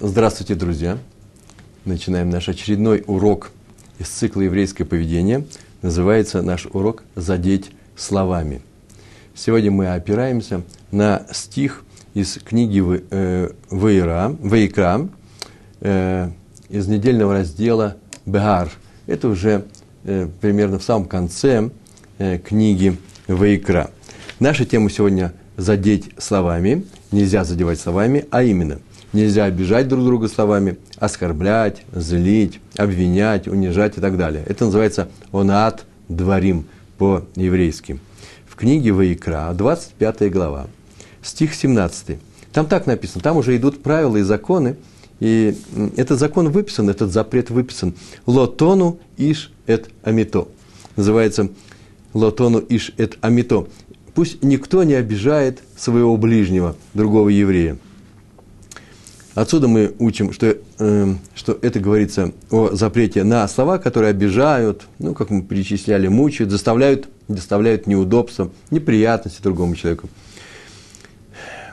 Здравствуйте, друзья! Начинаем наш очередной урок из цикла «Еврейское поведение». Называется наш урок «Задеть словами». Сегодня мы опираемся на стих из книги Вейра, Вейкра, э, из недельного раздела «Беар». Это уже э, примерно в самом конце э, книги Вейкра. Наша тема сегодня «Задеть словами». Нельзя задевать словами, а именно – Нельзя обижать друг друга словами, оскорблять, злить, обвинять, унижать и так далее. Это называется онат дворим по-еврейски. В книге Ваикра, 25 глава, стих 17. Там так написано, там уже идут правила и законы, и этот закон выписан, этот запрет выписан. Лотону иш эт амито. Называется лотону иш эт амито. Пусть никто не обижает своего ближнего, другого еврея. Отсюда мы учим, что, э, что это говорится о запрете на слова, которые обижают, ну, как мы перечисляли, мучают, заставляют, доставляют неудобства, неприятности другому человеку.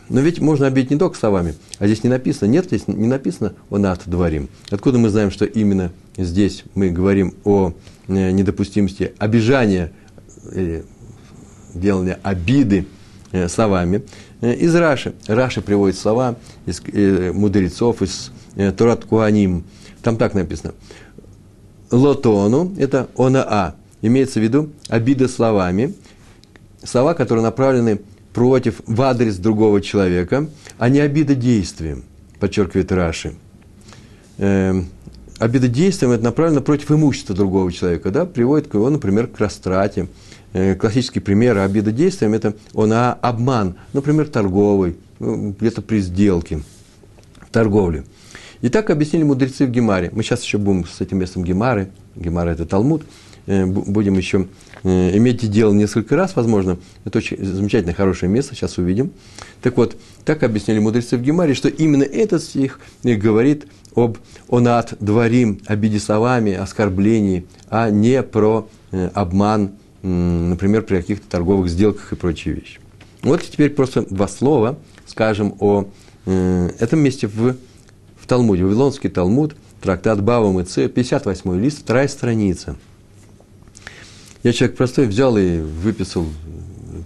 Но ведь можно обидеть не только словами, а здесь не написано, нет, здесь не написано о над дворим. Откуда мы знаем, что именно здесь мы говорим о э, недопустимости обижания, э, делания обиды э, словами? Э, из Раши. Раши приводит слова из э, мудрецов, из э, Турат Куаним. Там так написано. Лотону – это онаа. Имеется в виду обида словами. Слова, которые направлены против, в адрес другого человека, а не обида действием, подчеркивает Раши. Э, обида действием – это направлено против имущества другого человека, да, приводит к его, например, к растрате, Э, классический пример обида действием – это он а, обман, например, торговый, ну, где-то при сделке, торговле. И так объяснили мудрецы в Гемаре. Мы сейчас еще будем с этим местом Гемары, Гемара – это Талмуд, э, будем еще э, иметь дело несколько раз, возможно. Это очень замечательное, хорошее место, сейчас увидим. Так вот, так объяснили мудрецы в Гемаре, что именно этот стих говорит об онат дворим, обиде словами, оскорблении, а не про обман например, при каких-то торговых сделках и прочие вещи. Вот теперь просто два слова скажем о э, этом месте в, в Талмуде. Вавилонский Талмуд, трактат Бава Мыце, 58 лист, вторая страница. Я человек простой, взял и выписал,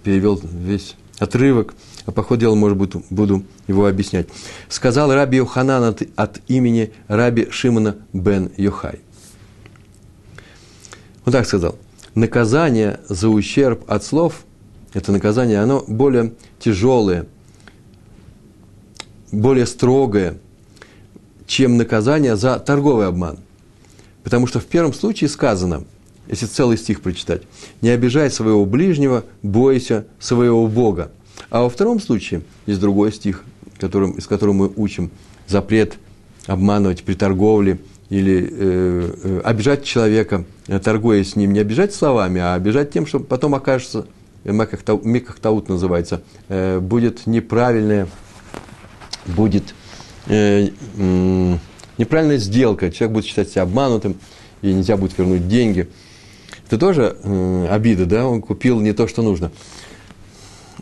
перевел весь отрывок, а по ходу дела, может быть, буду его объяснять. Сказал Раби Йоханан от, от имени Раби Шимона бен Йохай. Он так сказал наказание за ущерб от слов, это наказание, оно более тяжелое, более строгое, чем наказание за торговый обман. Потому что в первом случае сказано, если целый стих прочитать, не обижай своего ближнего, бойся своего Бога. А во втором случае есть другой стих, которым, из которого мы учим запрет обманывать при торговле – или э, э, обижать человека, э, торгуя с ним, не обижать словами, а обижать тем, что потом окажется, э, мекахтаут называется, э, будет неправильная, будет э, э, неправильная сделка, человек будет считать себя обманутым, и нельзя будет вернуть деньги. Это тоже э, обида, да, он купил не то, что нужно.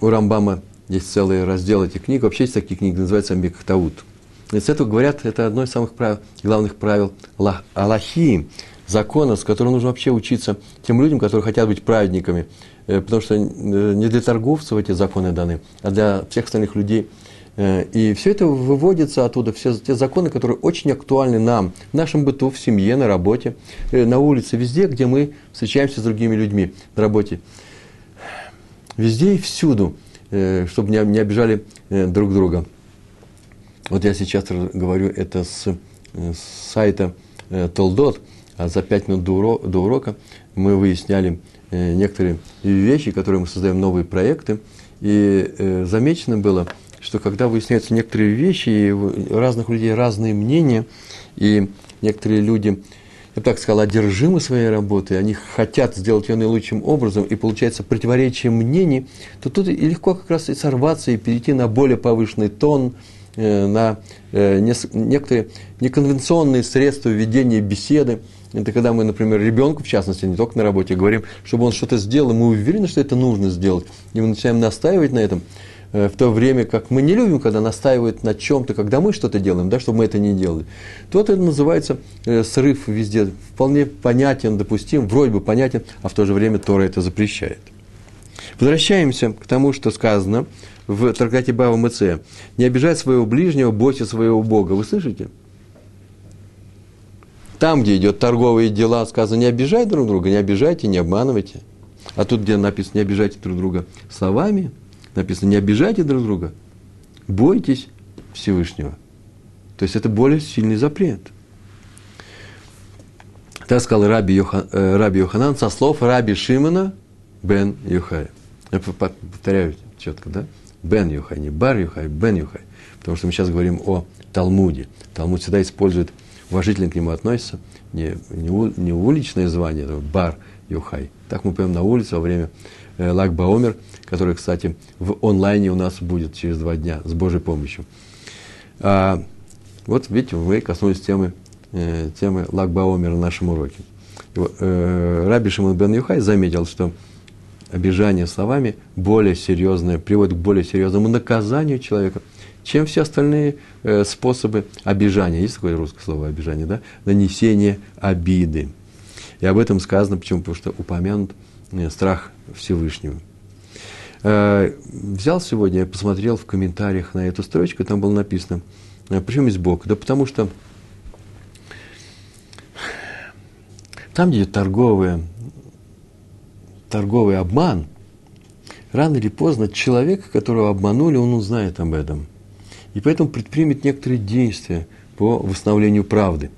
У Рамбама есть целый раздел этих книг, вообще есть такие книги, называются Мекахтаут – и с этого говорят, это одно из самых правил, главных правил Аллахи, закона, с которым нужно вообще учиться тем людям, которые хотят быть праведниками. Э, потому что э, не для торговцев эти законы даны, а для всех остальных людей. Э, и все это выводится оттуда, все те законы, которые очень актуальны нам, в нашем быту, в семье, на работе, на улице, везде, где мы встречаемся с другими людьми на работе. Везде и всюду, чтобы не обижали друг друга. Вот я сейчас говорю это с, э, сайта э, Толдот, а за пять минут до, урока, мы выясняли э, некоторые вещи, которые мы создаем новые проекты, и замечено было, что когда выясняются некоторые вещи, и у разных людей разные мнения, и некоторые люди, я бы так сказал, одержимы своей работой, они хотят сделать ее наилучшим образом, и получается противоречие мнений, то тут и легко как раз и сорваться, и перейти на более повышенный тон, Э, на э, некоторые неконвенционные средства ведения беседы. Это когда мы, например, ребенку, в частности, не только на работе, говорим, чтобы он что-то сделал, и мы уверены, что это нужно сделать, и мы начинаем настаивать на этом, в то время как мы не любим, когда настаивают на чем-то, когда мы что-то делаем, да, чтобы мы это не делали, то это называется э, срыв везде, вполне понятен, допустим, вроде бы понятен, а в то же время Тора это запрещает. Возвращаемся к тому, что сказано в Трактате Бава Мце. Не обижай своего ближнего, бойся своего Бога. Вы слышите? Там, где идет торговые дела, сказано, не обижай друг друга, не обижайте, не обманывайте. А тут, где написано, не обижайте друг друга словами, написано, не обижайте друг друга, бойтесь Всевышнего. То есть это более сильный запрет. Так сказал Раби, Йохан, э, Раби Йоханан со слов Раби Шимона бен Юхая. Я повторяю четко, да? Бен Юхай, не Бар Юхай, Бен Юхай. Потому что мы сейчас говорим о Талмуде. Талмуд всегда использует, уважительно к нему относится, не, не, не уличное звание, это Бар Юхай. Так мы поем на улице во время Лак Баомер, который, кстати, в онлайне у нас будет через два дня с Божьей помощью. А, вот видите, мы коснулись темы, э, темы Лак Баомер на нашем уроке. Э, Раби Шимон бен Юхай заметил, что обижание словами более серьезное, приводит к более серьезному наказанию человека, чем все остальные э, способы обижания. Есть такое русское слово обижание, да? Нанесение обиды. И об этом сказано, почему? Потому что упомянут э, страх Всевышнего. Э, взял сегодня, посмотрел в комментариях на эту строчку, там было написано, э, почему есть Бог? Да потому что там, где торговые торговый обман, рано или поздно человек, которого обманули, он узнает об этом. И поэтому предпримет некоторые действия по восстановлению правды.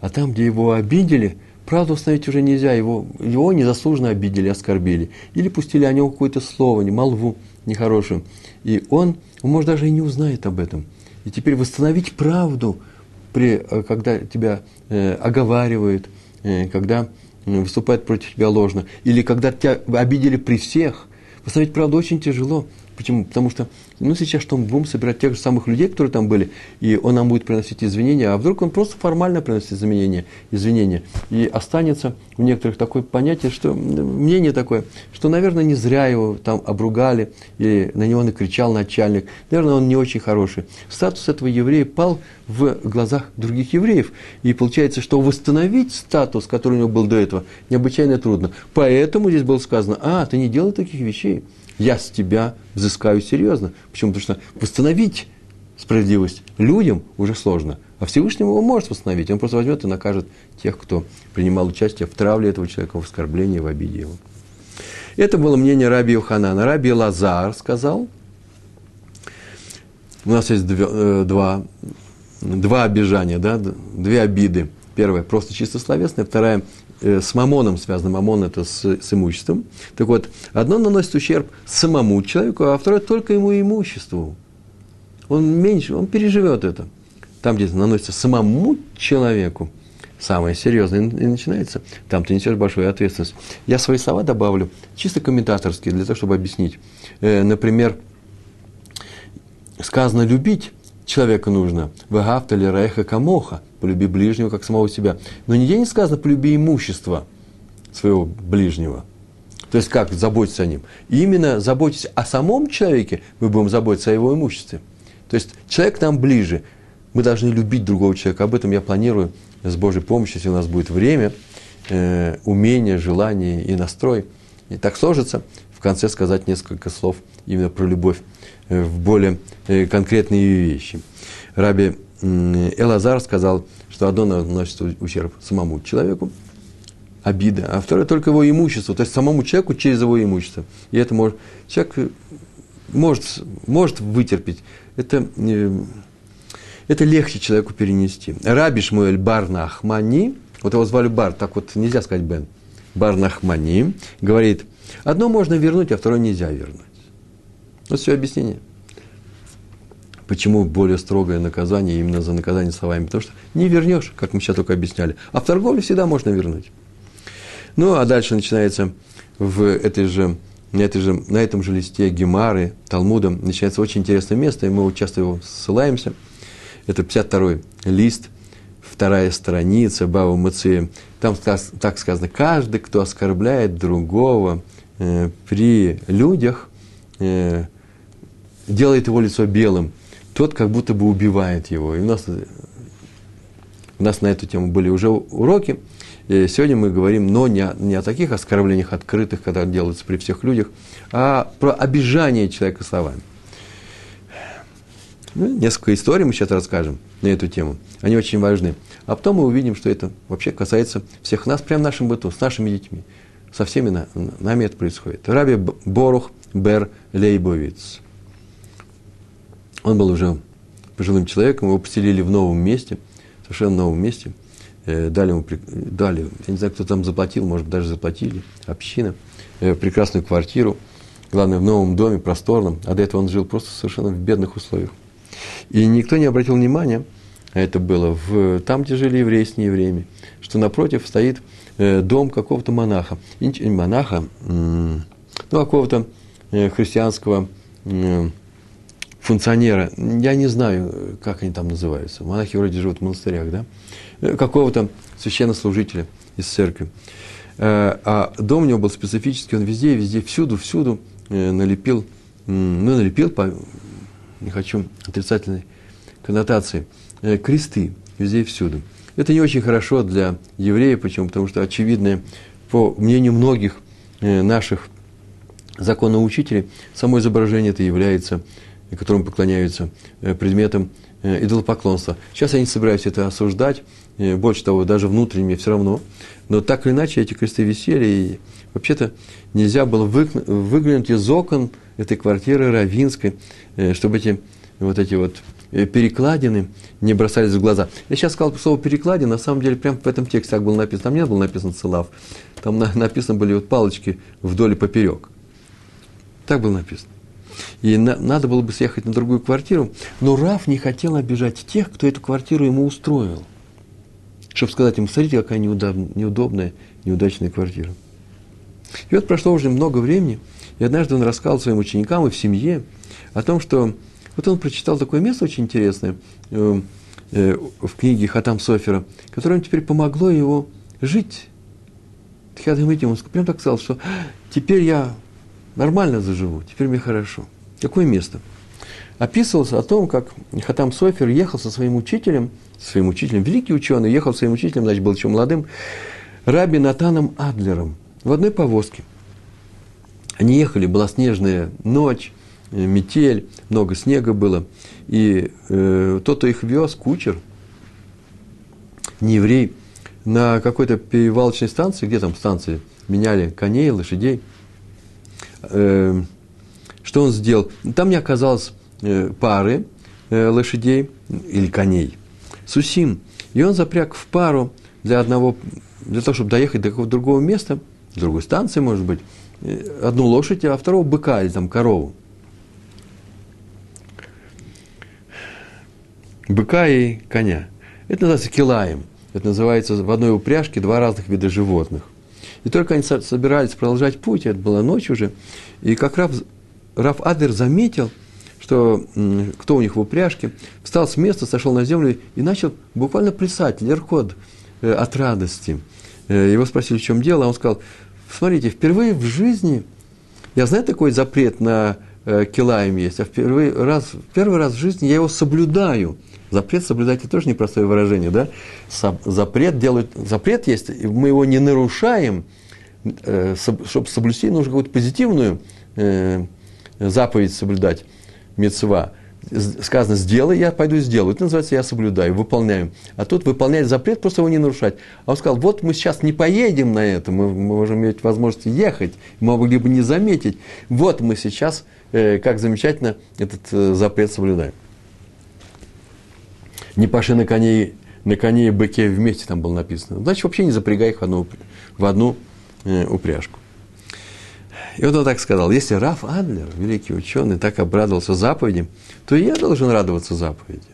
А там, где его обидели, правду восстановить уже нельзя, его, его незаслуженно обидели, оскорбили. Или пустили о нем какое-то слово, не молву нехорошую. И он, он, может, даже и не узнает об этом. И теперь восстановить правду, при, э, когда тебя э, оговаривают, э, когда выступает против тебя ложно, или когда тебя обидели при всех, восстановить правду очень тяжело. Почему? Потому что ну, сейчас что мы будем собирать тех же самых людей, которые там были, и он нам будет приносить извинения, а вдруг он просто формально приносит извинения, извинения. И останется у некоторых такое понятие, что мнение такое, что, наверное, не зря его там обругали, или на него накричал начальник, наверное, он не очень хороший. Статус этого еврея пал в глазах других евреев. И получается, что восстановить статус, который у него был до этого, необычайно трудно. Поэтому здесь было сказано, а, ты не делай таких вещей я с тебя взыскаю серьезно. Почему? Потому что восстановить справедливость людям уже сложно. А Всевышнему его может восстановить. Он просто возьмет и накажет тех, кто принимал участие в травле этого человека, в оскорблении, в обиде его. Это было мнение Раби Йоханана. Раби Лазар сказал, у нас есть э, два, два обижания, да, две обиды. Первая просто чисто словесная, вторая с мамоном связано. Мамон – это с, с имуществом. Так вот, одно наносит ущерб самому человеку, а второе только ему имуществу. Он меньше, он переживет это. Там, где наносится самому человеку, самое серьезное и начинается. Там ты несешь большую ответственность. Я свои слова добавлю, чисто комментаторские, для того, чтобы объяснить. Э, например, сказано «любить» человека нужно. «Вагавта ли райха камоха» полюби ближнего, как самого себя. Но нигде не сказано, полюби имущество своего ближнего. То есть как заботиться о нем. Именно заботясь о самом человеке, мы будем заботиться о его имуществе. То есть человек нам ближе. Мы должны любить другого человека. Об этом я планирую с Божьей помощью, если у нас будет время, э, умение, желание и настрой. И так сложится, в конце сказать несколько слов именно про любовь в более э, конкретные вещи. Раби Элазар сказал, что одно наносит ущерб самому человеку, обида, а второе только его имущество, то есть самому человеку через его имущество. И это может, человек может, может вытерпеть. Это, э, это легче человеку перенести. Раби Шмуэль Бар Нахмани, вот его звали Бар, так вот нельзя сказать Бен, Бар Нахмани, говорит, одно можно вернуть, а второе нельзя вернуть. Вот все объяснение. Почему более строгое наказание именно за наказание словами? Потому что не вернешь, как мы сейчас только объясняли. А в торговле всегда можно вернуть. Ну, а дальше начинается в этой же, на, этой же, на этом же листе Гемары, Талмуда, начинается очень интересное место, и мы часто его ссылаемся. Это 52-й лист, вторая страница Бава Мацея. Там так сказано, каждый, кто оскорбляет другого э, при людях, э, делает его лицо белым, тот как будто бы убивает его. И у нас, у нас на эту тему были уже уроки. И сегодня мы говорим, но не о, не о таких оскорблениях открытых, когда делаются при всех людях, а про обижание человека словами. Ну, несколько историй мы сейчас расскажем на эту тему. Они очень важны. А потом мы увидим, что это вообще касается всех нас, прямо в нашем быту, с нашими детьми. Со всеми на, нами это происходит. Раби Борух Бер Лейбовиц. Он был уже пожилым человеком, его поселили в новом месте, совершенно новом месте. Э, дали ему, дали, я не знаю, кто там заплатил, может, даже заплатили, община, э, прекрасную квартиру, главное, в новом доме, просторном, а до этого он жил просто совершенно в бедных условиях. И никто не обратил внимания, а это было в, там, где жили евреи с неевреями, что напротив стоит э, дом какого-то монаха, монаха, ну, какого-то христианского функционера, я не знаю, как они там называются, монахи вроде живут в монастырях, да, э, какого-то священнослужителя из церкви. Э, а дом у него был специфический, он везде, везде, всюду, всюду э, налепил, ну, налепил, не хочу отрицательной коннотации, кресты везде и всюду. Это не очень хорошо для евреев, почему? Потому что, очевидно, по мнению многих наших законоучителей, само изображение это является, которому поклоняются, э, предметом идолопоклонства. Сейчас я не собираюсь это осуждать, больше того, даже внутренне все равно, но так или иначе эти кресты висели, и вообще-то нельзя было выглянуть из окон этой квартиры равинской, э, чтобы эти вот эти вот э, перекладины не бросались в глаза. Я сейчас сказал слово перекладина, на самом деле прямо в этом тексте так было написано. Там не было написано целав, там написано были вот палочки вдоль и поперек. Так было написано. И на, надо было бы съехать на другую квартиру, но Раф не хотел обижать тех, кто эту квартиру ему устроил. Чтобы сказать ему, смотрите, какая неудобная, неудобная неудачная квартира. И вот прошло уже много времени, и однажды он рассказал своим ученикам и в семье о том, что вот он прочитал такое место очень интересное э, э, в книге Хатам Софера, которое ему теперь помогло его жить. Тхиадам он прям так сказал, что теперь я нормально заживу, теперь мне хорошо. Какое место? Описывалось о том, как Хатам Софер ехал со своим учителем, своим учителем, великий ученый, ехал со своим учителем, значит, был еще молодым, Раби Натаном Адлером в одной повозке. Они ехали, была снежная ночь, э, метель, много снега было. И э, тот, кто их вез, кучер, не еврей, на какой-то перевалочной станции, где там станции, меняли коней, лошадей. Э, что он сделал? Там не оказалось э, пары э, лошадей или коней. Сусим. И он запряг в пару для одного, для того, чтобы доехать до какого-то другого места – другой станции, может быть, э, одну лошадь, а второго быка или там корову. Быка и коня. Это называется килаем. Это называется в одной упряжке два разных вида животных. И только они собирались продолжать путь, это была ночь уже, и как Раф, Раф Адлер заметил, что кто у них в упряжке, встал с места, сошел на землю и начал буквально плясать, лерход э, от радости. Э, его спросили, в чем дело, а он сказал, смотрите, впервые в жизни, я знаю такой запрет на э, килаем есть, а впервые раз, первый раз в жизни я его соблюдаю. Запрет соблюдать это тоже непростое выражение, да? Запрет делают, запрет есть, мы его не нарушаем, э, чтобы соблюсти, нужно какую-то позитивную э, заповедь соблюдать, мецва сказано «сделай», я пойду сделаю. Это называется «я соблюдаю», выполняю. А тут выполнять запрет, просто его не нарушать. А он сказал, вот мы сейчас не поедем на это, мы можем иметь возможность ехать, мы могли бы не заметить. Вот мы сейчас, э, как замечательно, этот запрет соблюдаем. Не паши на коне, на коне и быке вместе там было написано. Значит, вообще не запрягай их в одну, в одну э, упряжку. И вот он так сказал, если Раф Адлер, великий ученый, так обрадовался заповеди, то и я должен радоваться заповеди.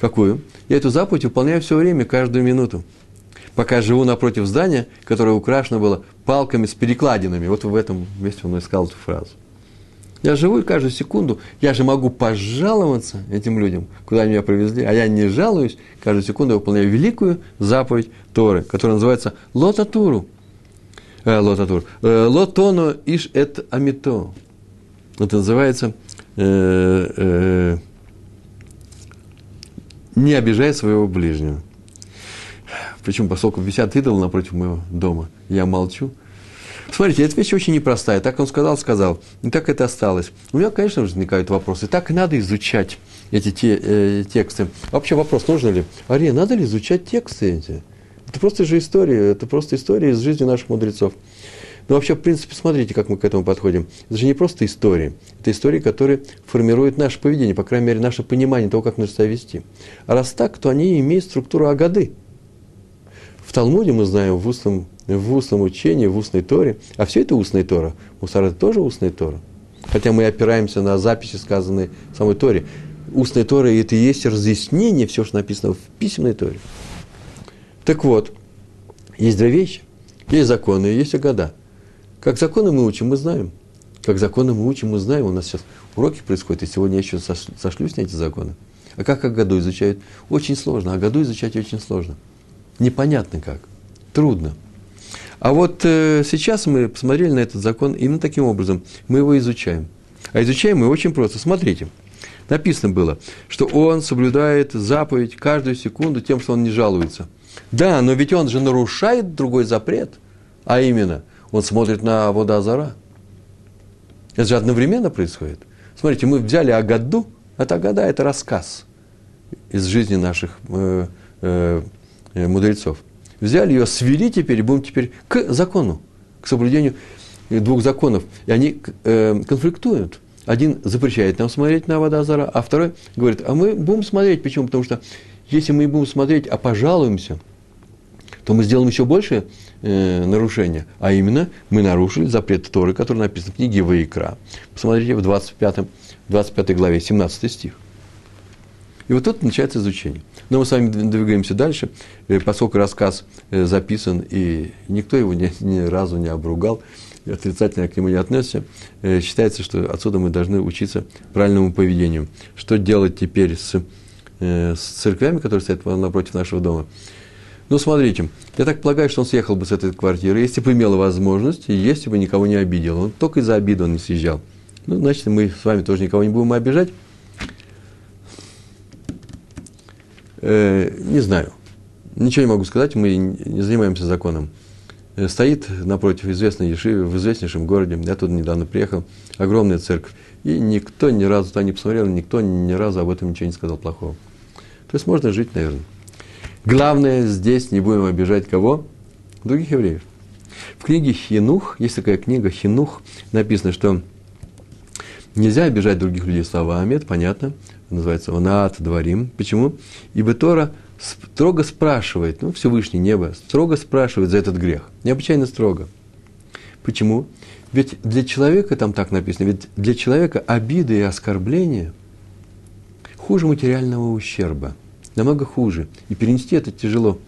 Какую? Я эту заповедь выполняю все время, каждую минуту. Пока живу напротив здания, которое украшено было палками с перекладинами. Вот в этом месте он искал эту фразу. Я живу и каждую секунду, я же могу пожаловаться этим людям, куда меня привезли, а я не жалуюсь, каждую секунду я выполняю великую заповедь Торы, которая называется Лотатуру. Э, лотатур. Э, лотоно иш эт амито. Это называется э, э, не обижай своего ближнего. Почему? Поскольку висят идолы напротив моего дома, я молчу. Смотрите, эта вещь очень непростая. Так он сказал, сказал. И так это осталось. У меня, конечно, возникают вопросы. Так надо изучать эти те, э, тексты. Вообще вопрос, нужно ли? Ария, надо ли изучать тексты эти? Это просто же история, это просто история из жизни наших мудрецов. Но вообще, в принципе, смотрите, как мы к этому подходим. Это же не просто истории. Это истории, которые формируют наше поведение, по крайней мере, наше понимание того, как нужно себя вести. А раз так, то они имеют структуру Агады. В Талмуде мы знаем в устном, в устном учении, в устной Торе. А все это устная Тора. Мусар – это тоже устная Тора. Хотя мы опираемся на записи, сказанные в самой Торе. Устная Тора – это и есть разъяснение, все, что написано в письменной Торе. Так вот, есть две вещи. Есть законы, есть года. Как законы мы учим, мы знаем. Как законы мы учим, мы знаем. У нас сейчас уроки происходят, и сегодня я еще сошлюсь на эти законы. А как о году изучают? Очень сложно. А году изучать очень сложно. Непонятно как. Трудно. А вот э, сейчас мы посмотрели на этот закон именно таким образом. Мы его изучаем. А изучаем мы очень просто. Смотрите. Написано было, что он соблюдает заповедь каждую секунду тем, что он не жалуется. Да, но ведь он же нарушает другой запрет. А именно – он смотрит на Водозара. Это же одновременно происходит. Смотрите, мы взяли Агаду, это Агада, это рассказ из жизни наших э, э, мудрецов. Взяли ее, свели теперь, будем теперь к закону, к соблюдению двух законов. И они э, конфликтуют. Один запрещает нам смотреть на Водозара, а второй говорит, а мы будем смотреть. Почему? Потому что если мы будем смотреть, а пожалуемся – то мы сделаем еще больше э, нарушения. А именно, мы нарушили запрет Торы, который написан в книге Ваикра. Посмотрите в 25, 25 главе, 17 стих. И вот тут начинается изучение. Но мы с вами двигаемся дальше, э, поскольку рассказ э, записан, и никто его ни, ни разу не обругал, отрицательно к нему не относится, э, считается, что отсюда мы должны учиться правильному поведению. Что делать теперь с, с церквями, которые стоят напротив нашего дома? Ну, смотрите, я так полагаю, что он съехал бы с этой квартиры, если бы имел возможность, если бы никого не обидел. Он только из-за обиды он не съезжал. Ну, значит, мы с вами тоже никого не будем обижать. Э, не знаю. Ничего не могу сказать, мы не занимаемся законом. Э, стоит напротив известной Ешивы, в известнейшем городе, я туда недавно приехал, огромная церковь. И никто ни разу туда не посмотрел, никто ни разу об этом ничего не сказал плохого. То есть можно жить, наверное. Главное здесь не будем обижать кого? Других евреев. В книге Хинух, есть такая книга Хинух, написано, что нельзя обижать других людей словами, это понятно, называется «Онат дворим». Почему? Ибо Тора строго спрашивает, ну, Всевышний небо, строго спрашивает за этот грех. Необычайно строго. Почему? Ведь для человека, там так написано, ведь для человека обиды и оскорбления хуже материального ущерба – намного хуже. И перенести это тяжело.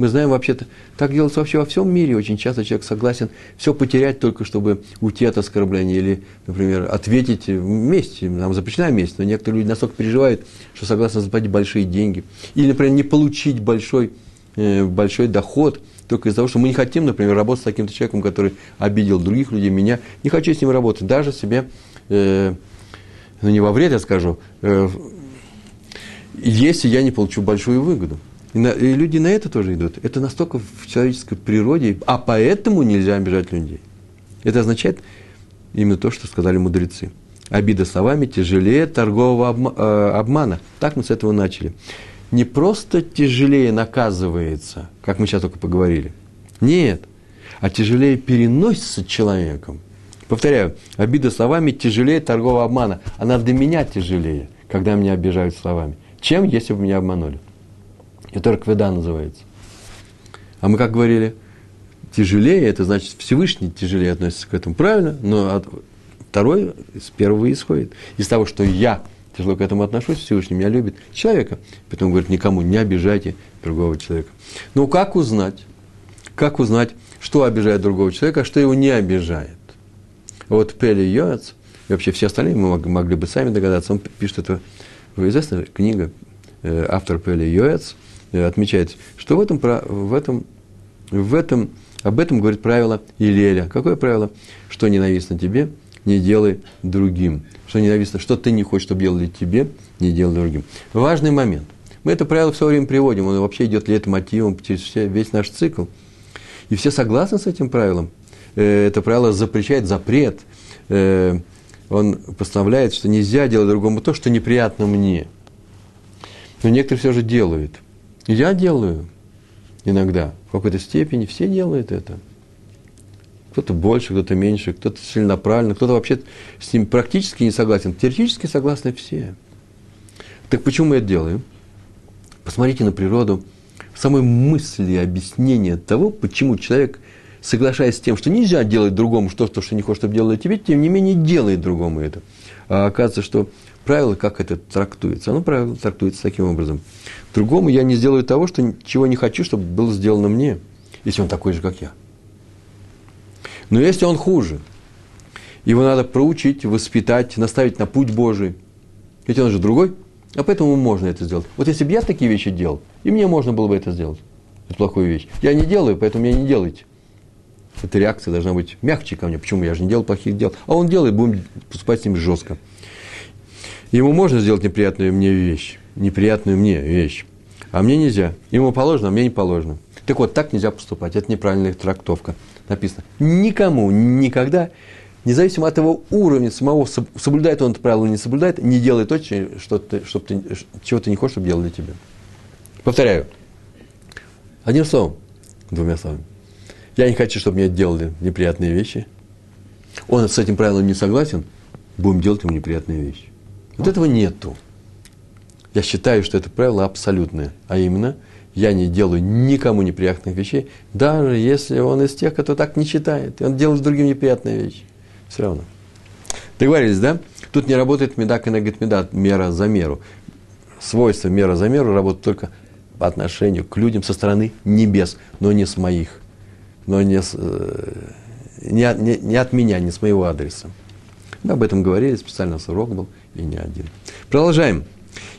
Мы знаем вообще-то, так делается вообще во всем мире. Очень часто человек согласен все потерять только, чтобы уйти от оскорбления. Или, например, ответить вместе. Нам запрещена месть, но некоторые люди настолько переживают, что согласны заплатить большие деньги. Или, например, не получить большой, э, большой доход только из-за того, что мы не хотим, например, работать с таким-то человеком, который обидел других людей, меня. Не хочу с ним работать. Даже себе, э, ну не во вред, я скажу, э, если я не получу большую выгоду. И, на, и люди на это тоже идут. Это настолько в человеческой природе, а поэтому нельзя обижать людей. Это означает именно то, что сказали мудрецы. Обида словами тяжелее торгового э, обмана. Так мы с этого начали. Не просто тяжелее наказывается, как мы сейчас только поговорили. Нет, а тяжелее переносится человеком. Повторяю, обида словами тяжелее торгового обмана. Она для меня тяжелее, когда меня обижают словами чем если бы меня обманули. Это ракведа называется. А мы как говорили, тяжелее, это значит Всевышний тяжелее относится к этому. Правильно? Но от, второй с первого исходит. Из того, что я тяжело к этому отношусь, Всевышний меня любит человека. Поэтому говорит, никому не обижайте другого человека. Но как узнать? Как узнать, что обижает другого человека, а что его не обижает? Вот Пели Йоац, и вообще все остальные мы могли бы сами догадаться, он пишет это известная книга, э, автор Пели Йоэц э, отмечает, что в этом, в этом, в этом, об этом говорит правило Илеля. Какое правило? Что ненавистно тебе, не делай другим. Что не написано, что ты не хочешь, чтобы делали тебе, не делай другим. Важный момент. Мы это правило все время приводим, оно вообще идет лет-мотивом через все, весь наш цикл. И все согласны с этим правилом. Э, это правило запрещает запрет. Э, он постановляет, что нельзя делать другому то, что неприятно мне. Но некоторые все же делают. Я делаю иногда, в какой-то степени, все делают это. Кто-то больше, кто-то меньше, кто-то целенаправленно, кто-то вообще с ним практически не согласен. Теоретически согласны все. Так почему мы это делаем? Посмотрите на природу. Самой мысли объяснения того, почему человек, соглашаясь с тем, что нельзя делать другому что то, что не хочет, чтобы делали тебе, тем не менее делает другому это. А оказывается, что правило, как это трактуется, оно правило трактуется таким образом. Другому я не сделаю того, что, чего не хочу, чтобы было сделано мне, если он такой же, как я. Но если он хуже, его надо проучить, воспитать, наставить на путь Божий. Ведь он же другой, а поэтому можно это сделать. Вот если бы я такие вещи делал, и мне можно было бы это сделать. Это плохую вещь. Я не делаю, поэтому меня не делайте. Эта реакция должна быть мягче ко мне. Почему? Я же не делал плохих дел. А он делает, будем поступать с ним жестко. Ему можно сделать неприятную мне вещь. Неприятную мне вещь. А мне нельзя. Ему положено, а мне не положено. Так вот, так нельзя поступать. Это неправильная трактовка написано, никому никогда, независимо от его уровня самого, соблюдает он это правило или не соблюдает, не делай то, что ты, что ты, чего ты не хочешь, чтобы делали тебе. Повторяю. Одним словом, двумя словами. Я не хочу, чтобы мне делали неприятные вещи. Он с этим правилом не согласен, будем делать ему неприятные вещи. Вот этого нету. Я считаю, что это правило абсолютное, а именно – я не делаю никому неприятных вещей, даже если он из тех, кто так не считает, и он делает другим неприятные вещи. Все равно. Договорились, да? Тут не работает медак и нагет медат, мера за меру. Свойство мера за меру работает только по отношению к людям со стороны небес, но не с моих, но не, с, э, не, не, не от меня, не с моего адреса. Мы об этом говорили, специально урок был, и не один. Продолжаем.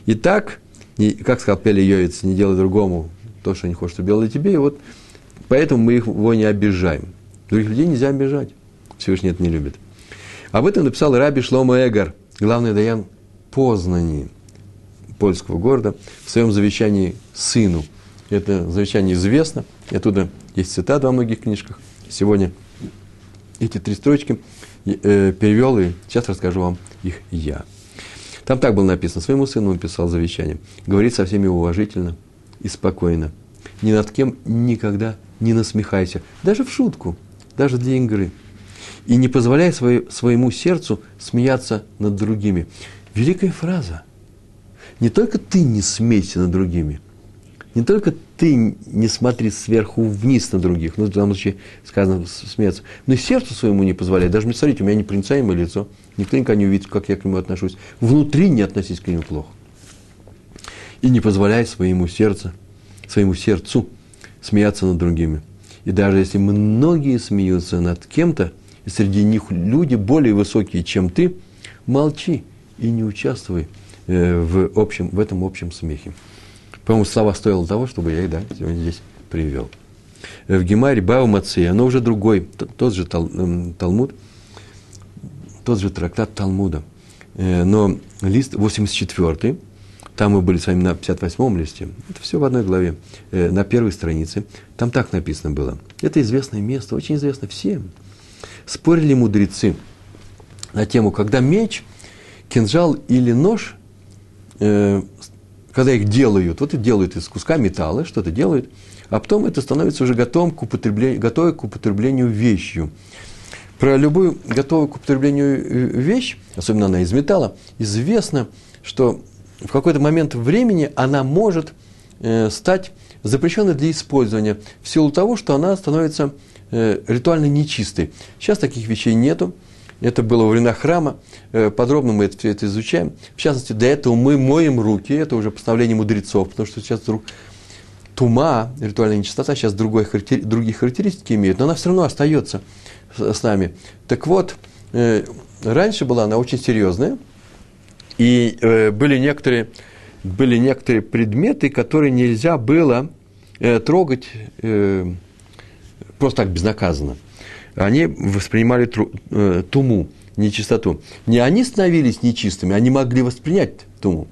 Итак, не, как сказал Пели Йовец, не делай другому то, что не хочет, чтобы делали тебе. И вот поэтому мы его не обижаем. Других людей нельзя обижать. Всевышний это не любит. Об этом написал Раби Шлома Эгар, главный даян Познани, польского города, в своем завещании сыну. Это завещание известно, и оттуда есть цитата во многих книжках. Сегодня эти три строчки э, перевел, и сейчас расскажу вам их я. Там так было написано, своему сыну он писал завещание. Говорит со всеми уважительно и спокойно. Ни над кем никогда не насмехайся. Даже в шутку, даже для игры. И не позволяй свое, своему сердцу смеяться над другими. Великая фраза. Не только ты не смейся над другими – не только ты не смотри сверху вниз на других, ну, в данном случае сказано смеяться, но и сердцу своему не позволяет. Даже, мне смотрите, у меня непроницаемое лицо, никто никогда не увидит, как я к нему отношусь. Внутри не относись к нему плохо. И не позволяй своему сердцу, своему сердцу смеяться над другими. И даже если многие смеются над кем-то, и среди них люди более высокие, чем ты, молчи и не участвуй э, в, общем, в этом общем смехе. По-моему, слова стоило того, чтобы я их да, сегодня здесь привел. Э, в Гемаре Бау Мацея, оно уже другой, тот же эм, Талмуд, тот же трактат Талмуда. Э, но лист 84 там мы были с вами на 58-м листе, это все в одной главе, э, на первой странице, там так написано было. Это известное место, очень известно всем. Спорили мудрецы на тему, когда меч, кинжал или нож когда их делают, вот и делают из куска металла, что-то делают, а потом это становится уже готовым к употреблению, готовой к употреблению вещью. Про любую готовую к употреблению э, вещь, особенно она из металла, известно, что в какой-то момент времени она может э, стать запрещенной для использования в силу того, что она становится э, ритуально нечистой. Сейчас таких вещей нету, это было во времена храма. Э, подробно мы это, все это изучаем. В частности, до этого мы моем руки. Это уже постановление мудрецов, потому что сейчас вдруг тума, ритуальная нечистота, сейчас другой, другие характеристики имеют, но она все равно остается с, нами. Так вот, э, раньше была она очень серьезная, и э, были некоторые, были некоторые предметы, которые нельзя было трогать просто так безнаказанно они воспринимали тру, э, туму. нечистоту. Не они становились нечистыми, они могли воспринять туму.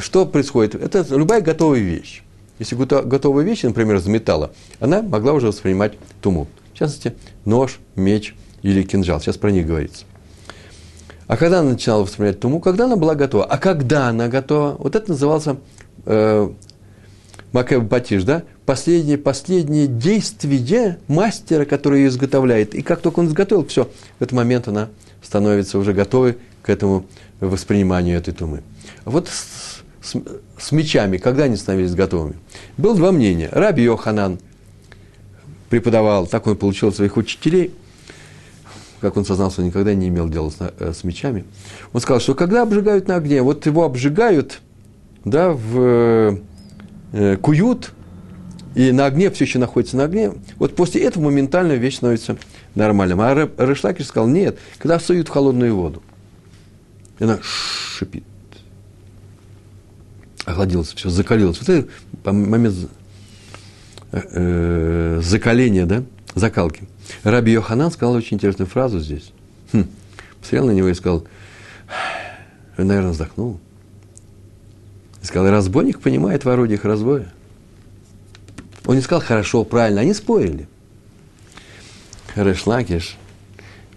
Что происходит? Это любая готовая вещь. Если готовая вещь, например, из металла, она могла уже воспринимать туму. В частности, нож, меч или кинжал. Сейчас про них говорится. А когда она начинала воспринимать туму? Когда она была готова. А когда она готова? Вот это назывался э, Макэб Батиш, да? Последнее, последнее действие мастера, который ее изготовляет. И как только он изготовил, все, в этот момент она становится уже готовой к этому восприниманию этой тумы. Вот с, с, с мечами, когда они становились готовыми? Было два мнения. Раби Йоханан преподавал, так он получил своих учителей, как он сознался, что никогда не имел дела с, э, с мечами. Он сказал, что когда обжигают на огне, вот его обжигают, да, в, э, куют, и на огне все еще находится на огне, вот после этого моментально вещь становится нормальным. А Решлакиш сказал, нет, когда суют в холодную воду, и она шипит, охладилось, все, закалилось. Вот это момент э, э, закаления, да, закалки. Раби Йоханан сказал очень интересную фразу здесь. Хм, посмотрел на него и сказал, наверное, вздохнул. И сказал, разбойник понимает в орудиях разбоя. Он не сказал хорошо, правильно, они спорили. Решлакиш,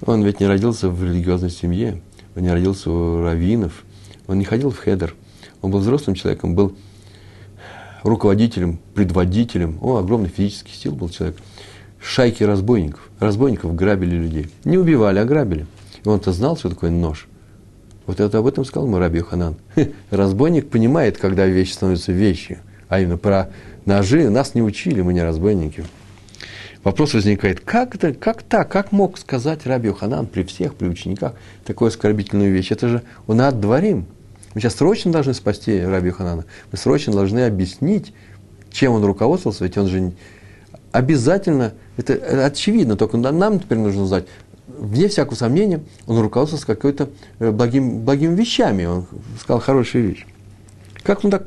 он ведь не родился в религиозной семье, он не родился у раввинов, он не ходил в хедер, он был взрослым человеком, был руководителем, предводителем, о, огромный физический сил был человек. Шайки разбойников, разбойников грабили людей. Не убивали, а грабили. И он-то знал, что такое нож. Вот это об этом сказал Мураби Ханан. Разбойник понимает, когда вещь становится вещью. А именно про ножи нас не учили, мы не разбойники. Вопрос возникает, как, это, как так, как мог сказать Раби Ханан при всех, при учениках такую оскорбительную вещь? Это же он отдворим. Мы сейчас срочно должны спасти Раби Ханана. Мы срочно должны объяснить, чем он руководствовался, ведь он же обязательно, это, это очевидно, только нам теперь нужно знать, вне всякого сомнения, он руководствовался какой-то э, благим, благими вещами, он сказал хорошие вещи. Как он так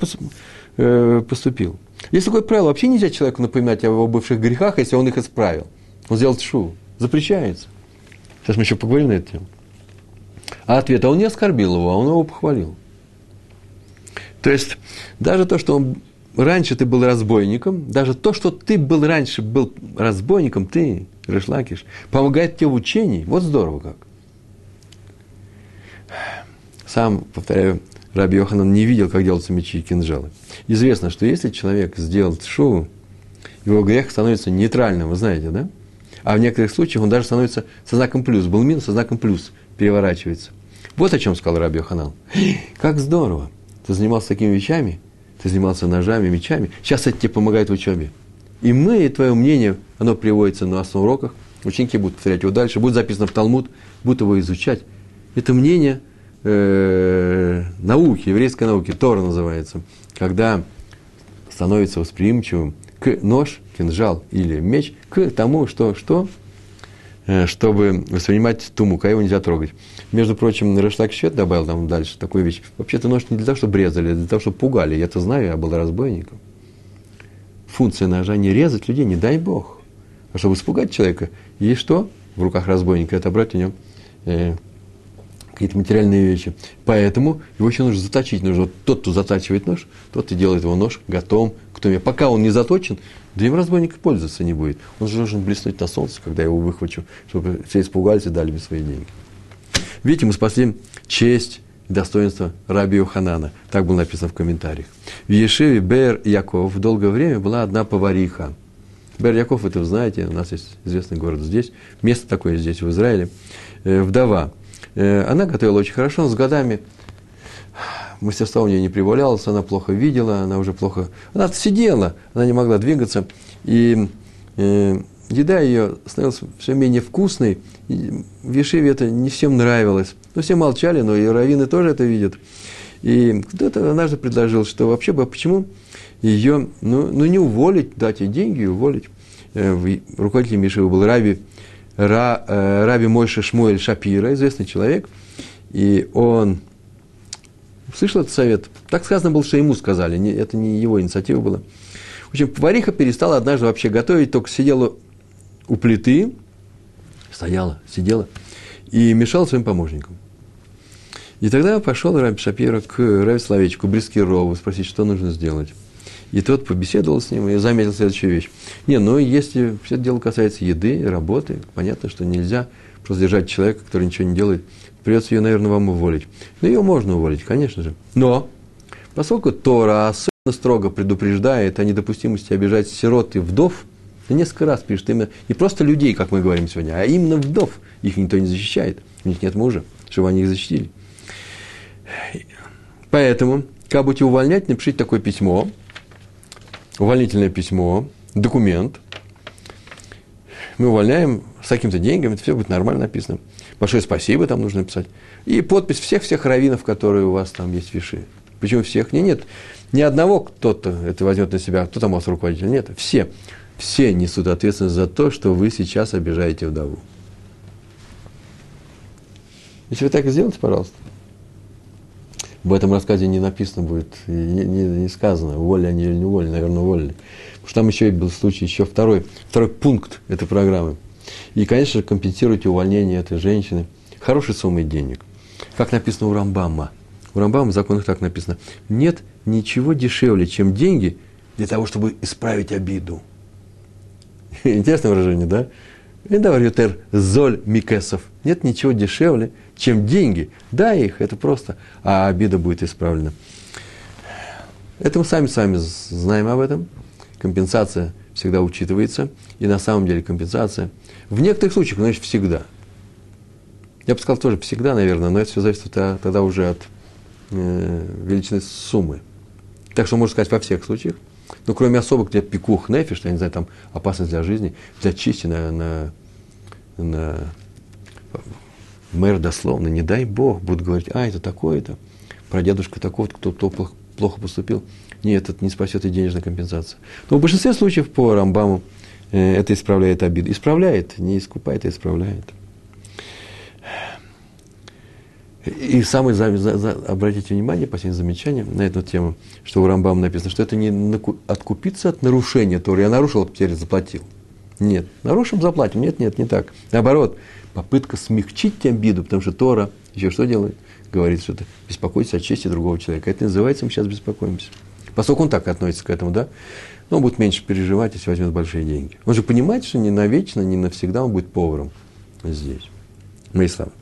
э, поступил? Есть такое правило, вообще нельзя человеку напоминать о его бывших грехах, если он их исправил. Он сделал шу. Запрещается. Сейчас мы еще поговорим на эту тему. А ответ, а он не оскорбил его, а он его похвалил. То есть, даже то, что он, раньше ты был разбойником, даже то, что ты был раньше был разбойником, ты, Решлакиш, помогает тебе в учении. Вот здорово как. Сам, повторяю, Раби Йоханан не видел, как делаются мечи и кинжалы. Известно, что если человек сделал шоу, его грех становится нейтральным, вы знаете, да? А в некоторых случаях он даже становится со знаком плюс. Был минус, со знаком плюс переворачивается. Вот о чем сказал Раби Йоханан. Как здорово! Ты занимался такими вещами, ты занимался ножами, мечами. Сейчас это тебе помогает в учебе. И мы, и твое мнение, оно приводится на на уроках. Ученики будут повторять его дальше, будет записано в Талмуд, будут его изучать. Это мнение – э, науки, еврейской науки, Тора называется, когда становится восприимчивым к нож, кинжал или меч, к тому, что, что э, чтобы воспринимать туму, а его нельзя трогать. Между прочим, Решлак Щет добавил там дальше такую вещь. Вообще-то нож не для того, чтобы резали, а для того, чтобы пугали. Я это знаю, я был разбойником. Функция ножа не резать людей, не дай бог. А чтобы испугать человека. И что? В руках разбойника это брать у него э, какие-то материальные вещи. Поэтому его еще нужно заточить. Нужно вот тот, кто затачивает нож, тот и делает его нож готовым к туме. Пока он не заточен, да им разбойник пользоваться не будет. Он же должен блеснуть на солнце, когда я его выхвачу, чтобы все испугались и дали мне свои деньги. Видите, мы спасли честь и достоинство Раби Ханана. Так было написано в комментариях. В Ешеве Бер Яков долгое время была одна повариха. Бер Яков, это вы знаете, у нас есть известный город здесь, место такое здесь, в Израиле. Э, вдова. Э, она готовила очень хорошо, но с годами мастерство у нее не прибавлялось, она плохо видела, она уже плохо... Она сидела, она не могла двигаться, и э, еда ее становилась все менее вкусной. И это не всем нравилось. Но все молчали, но и раввины тоже это видят. И кто-то однажды предложил, что вообще бы почему ее, ну, ну не уволить, дать ей деньги и уволить. Э, руководителем Ешивы был Рави Ра, э, Раби Мойша Шмуэль Шапира, известный человек, и он слышал этот совет. Так сказано было, что ему сказали, не, это не его инициатива была. В общем, повариха перестала однажды вообще готовить, только сидела у плиты, стояла, сидела, и мешал своим помощникам. И тогда пошел Раби Шапира к Раби Славичку, Брискирову, спросить, что нужно сделать. И тот побеседовал с ним и заметил следующую вещь. Не, ну если все это дело касается еды, работы, понятно, что нельзя просто держать человека, который ничего не делает. Придется ее, наверное, вам уволить. Но ее можно уволить, конечно же. Но, поскольку Тора особенно строго предупреждает о недопустимости обижать сирот и вдов, несколько раз пишет именно не просто людей, как мы говорим сегодня, а именно вдов. Их никто не защищает, у них нет мужа, чтобы они их защитили. Поэтому, как будете увольнять, напишите такое письмо, увольнительное письмо, документ. Мы увольняем с какими-то деньгами, это все будет нормально написано. Большое спасибо там нужно написать. И подпись всех-всех раввинов, которые у вас там есть виши. Почему всех? Нет, нет, ни одного кто-то это возьмет на себя, кто там у вас руководитель. Нет, все. Все несут ответственность за то, что вы сейчас обижаете вдову. Если вы так сделаете, пожалуйста. В этом рассказе не написано будет, не, не, не сказано, уволили они или не уволили, наверное, уволили. Потому что там еще был случай, еще второй, второй пункт этой программы. И, конечно же, компенсируйте увольнение этой женщины хорошей суммой денег. Как написано у Рамбама. У Рамбама в законах так написано. Нет ничего дешевле, чем деньги для того, чтобы исправить обиду. Интересное выражение, да? Эндавар золь микесов. Нет ничего дешевле, чем деньги. Дай их, это просто, а обида будет исправлена. Это мы сами с вами знаем об этом. Компенсация всегда учитывается. И на самом деле компенсация в некоторых случаях, значит, всегда. Я бы сказал тоже всегда, наверное, но это все зависит тогда уже от э, величины суммы. Так что можно сказать во всех случаях. Но кроме особых, где пикух нефиш, я не знаю, там опасность для жизни, для чисти на, на, на мэр дословно, не дай Бог, будут говорить, а, это такое-то, про дедушка такого кто, кто плохо поступил. Нет, это не спасет и денежная компенсация. Но в большинстве случаев по Рамбаму э, это исправляет обиду. Исправляет, не искупает, а исправляет. И самое, за, за, за, обратите внимание, последнее замечание на эту тему, что у Рамбама написано, что это не наку, откупиться от нарушения Торы. Я нарушил, а теперь заплатил. Нет, нарушим, заплатим. Нет, нет, не так. Наоборот, попытка смягчить обиду, потому что Тора еще что делает? Говорит, что это беспокоится о чести другого человека. Это называется, мы сейчас беспокоимся. Поскольку он так относится к этому, да, но он будет меньше переживать, если возьмет большие деньги. Он же понимает, что не навечно, не навсегда он будет поваром здесь. Мои слова.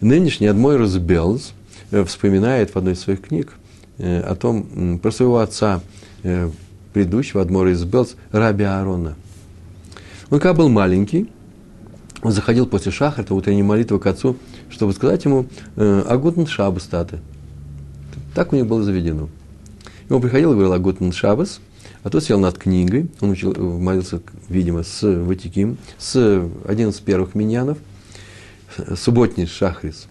Нынешний Адмор из Белз э, вспоминает в одной из своих книг э, о том, про своего отца, э, предыдущего Адмора из Белз, Раби Аарона. Он когда был маленький, он заходил после шахарта, утренней молитвы к отцу, чтобы сказать ему «Агутн Шабас, таты». Так у них было заведено. И он приходил и говорил «Агутн Шабас», а тот сел над книгой, он учил, молился, видимо, с Ватиким, с один из первых миньянов, субботний шахрис,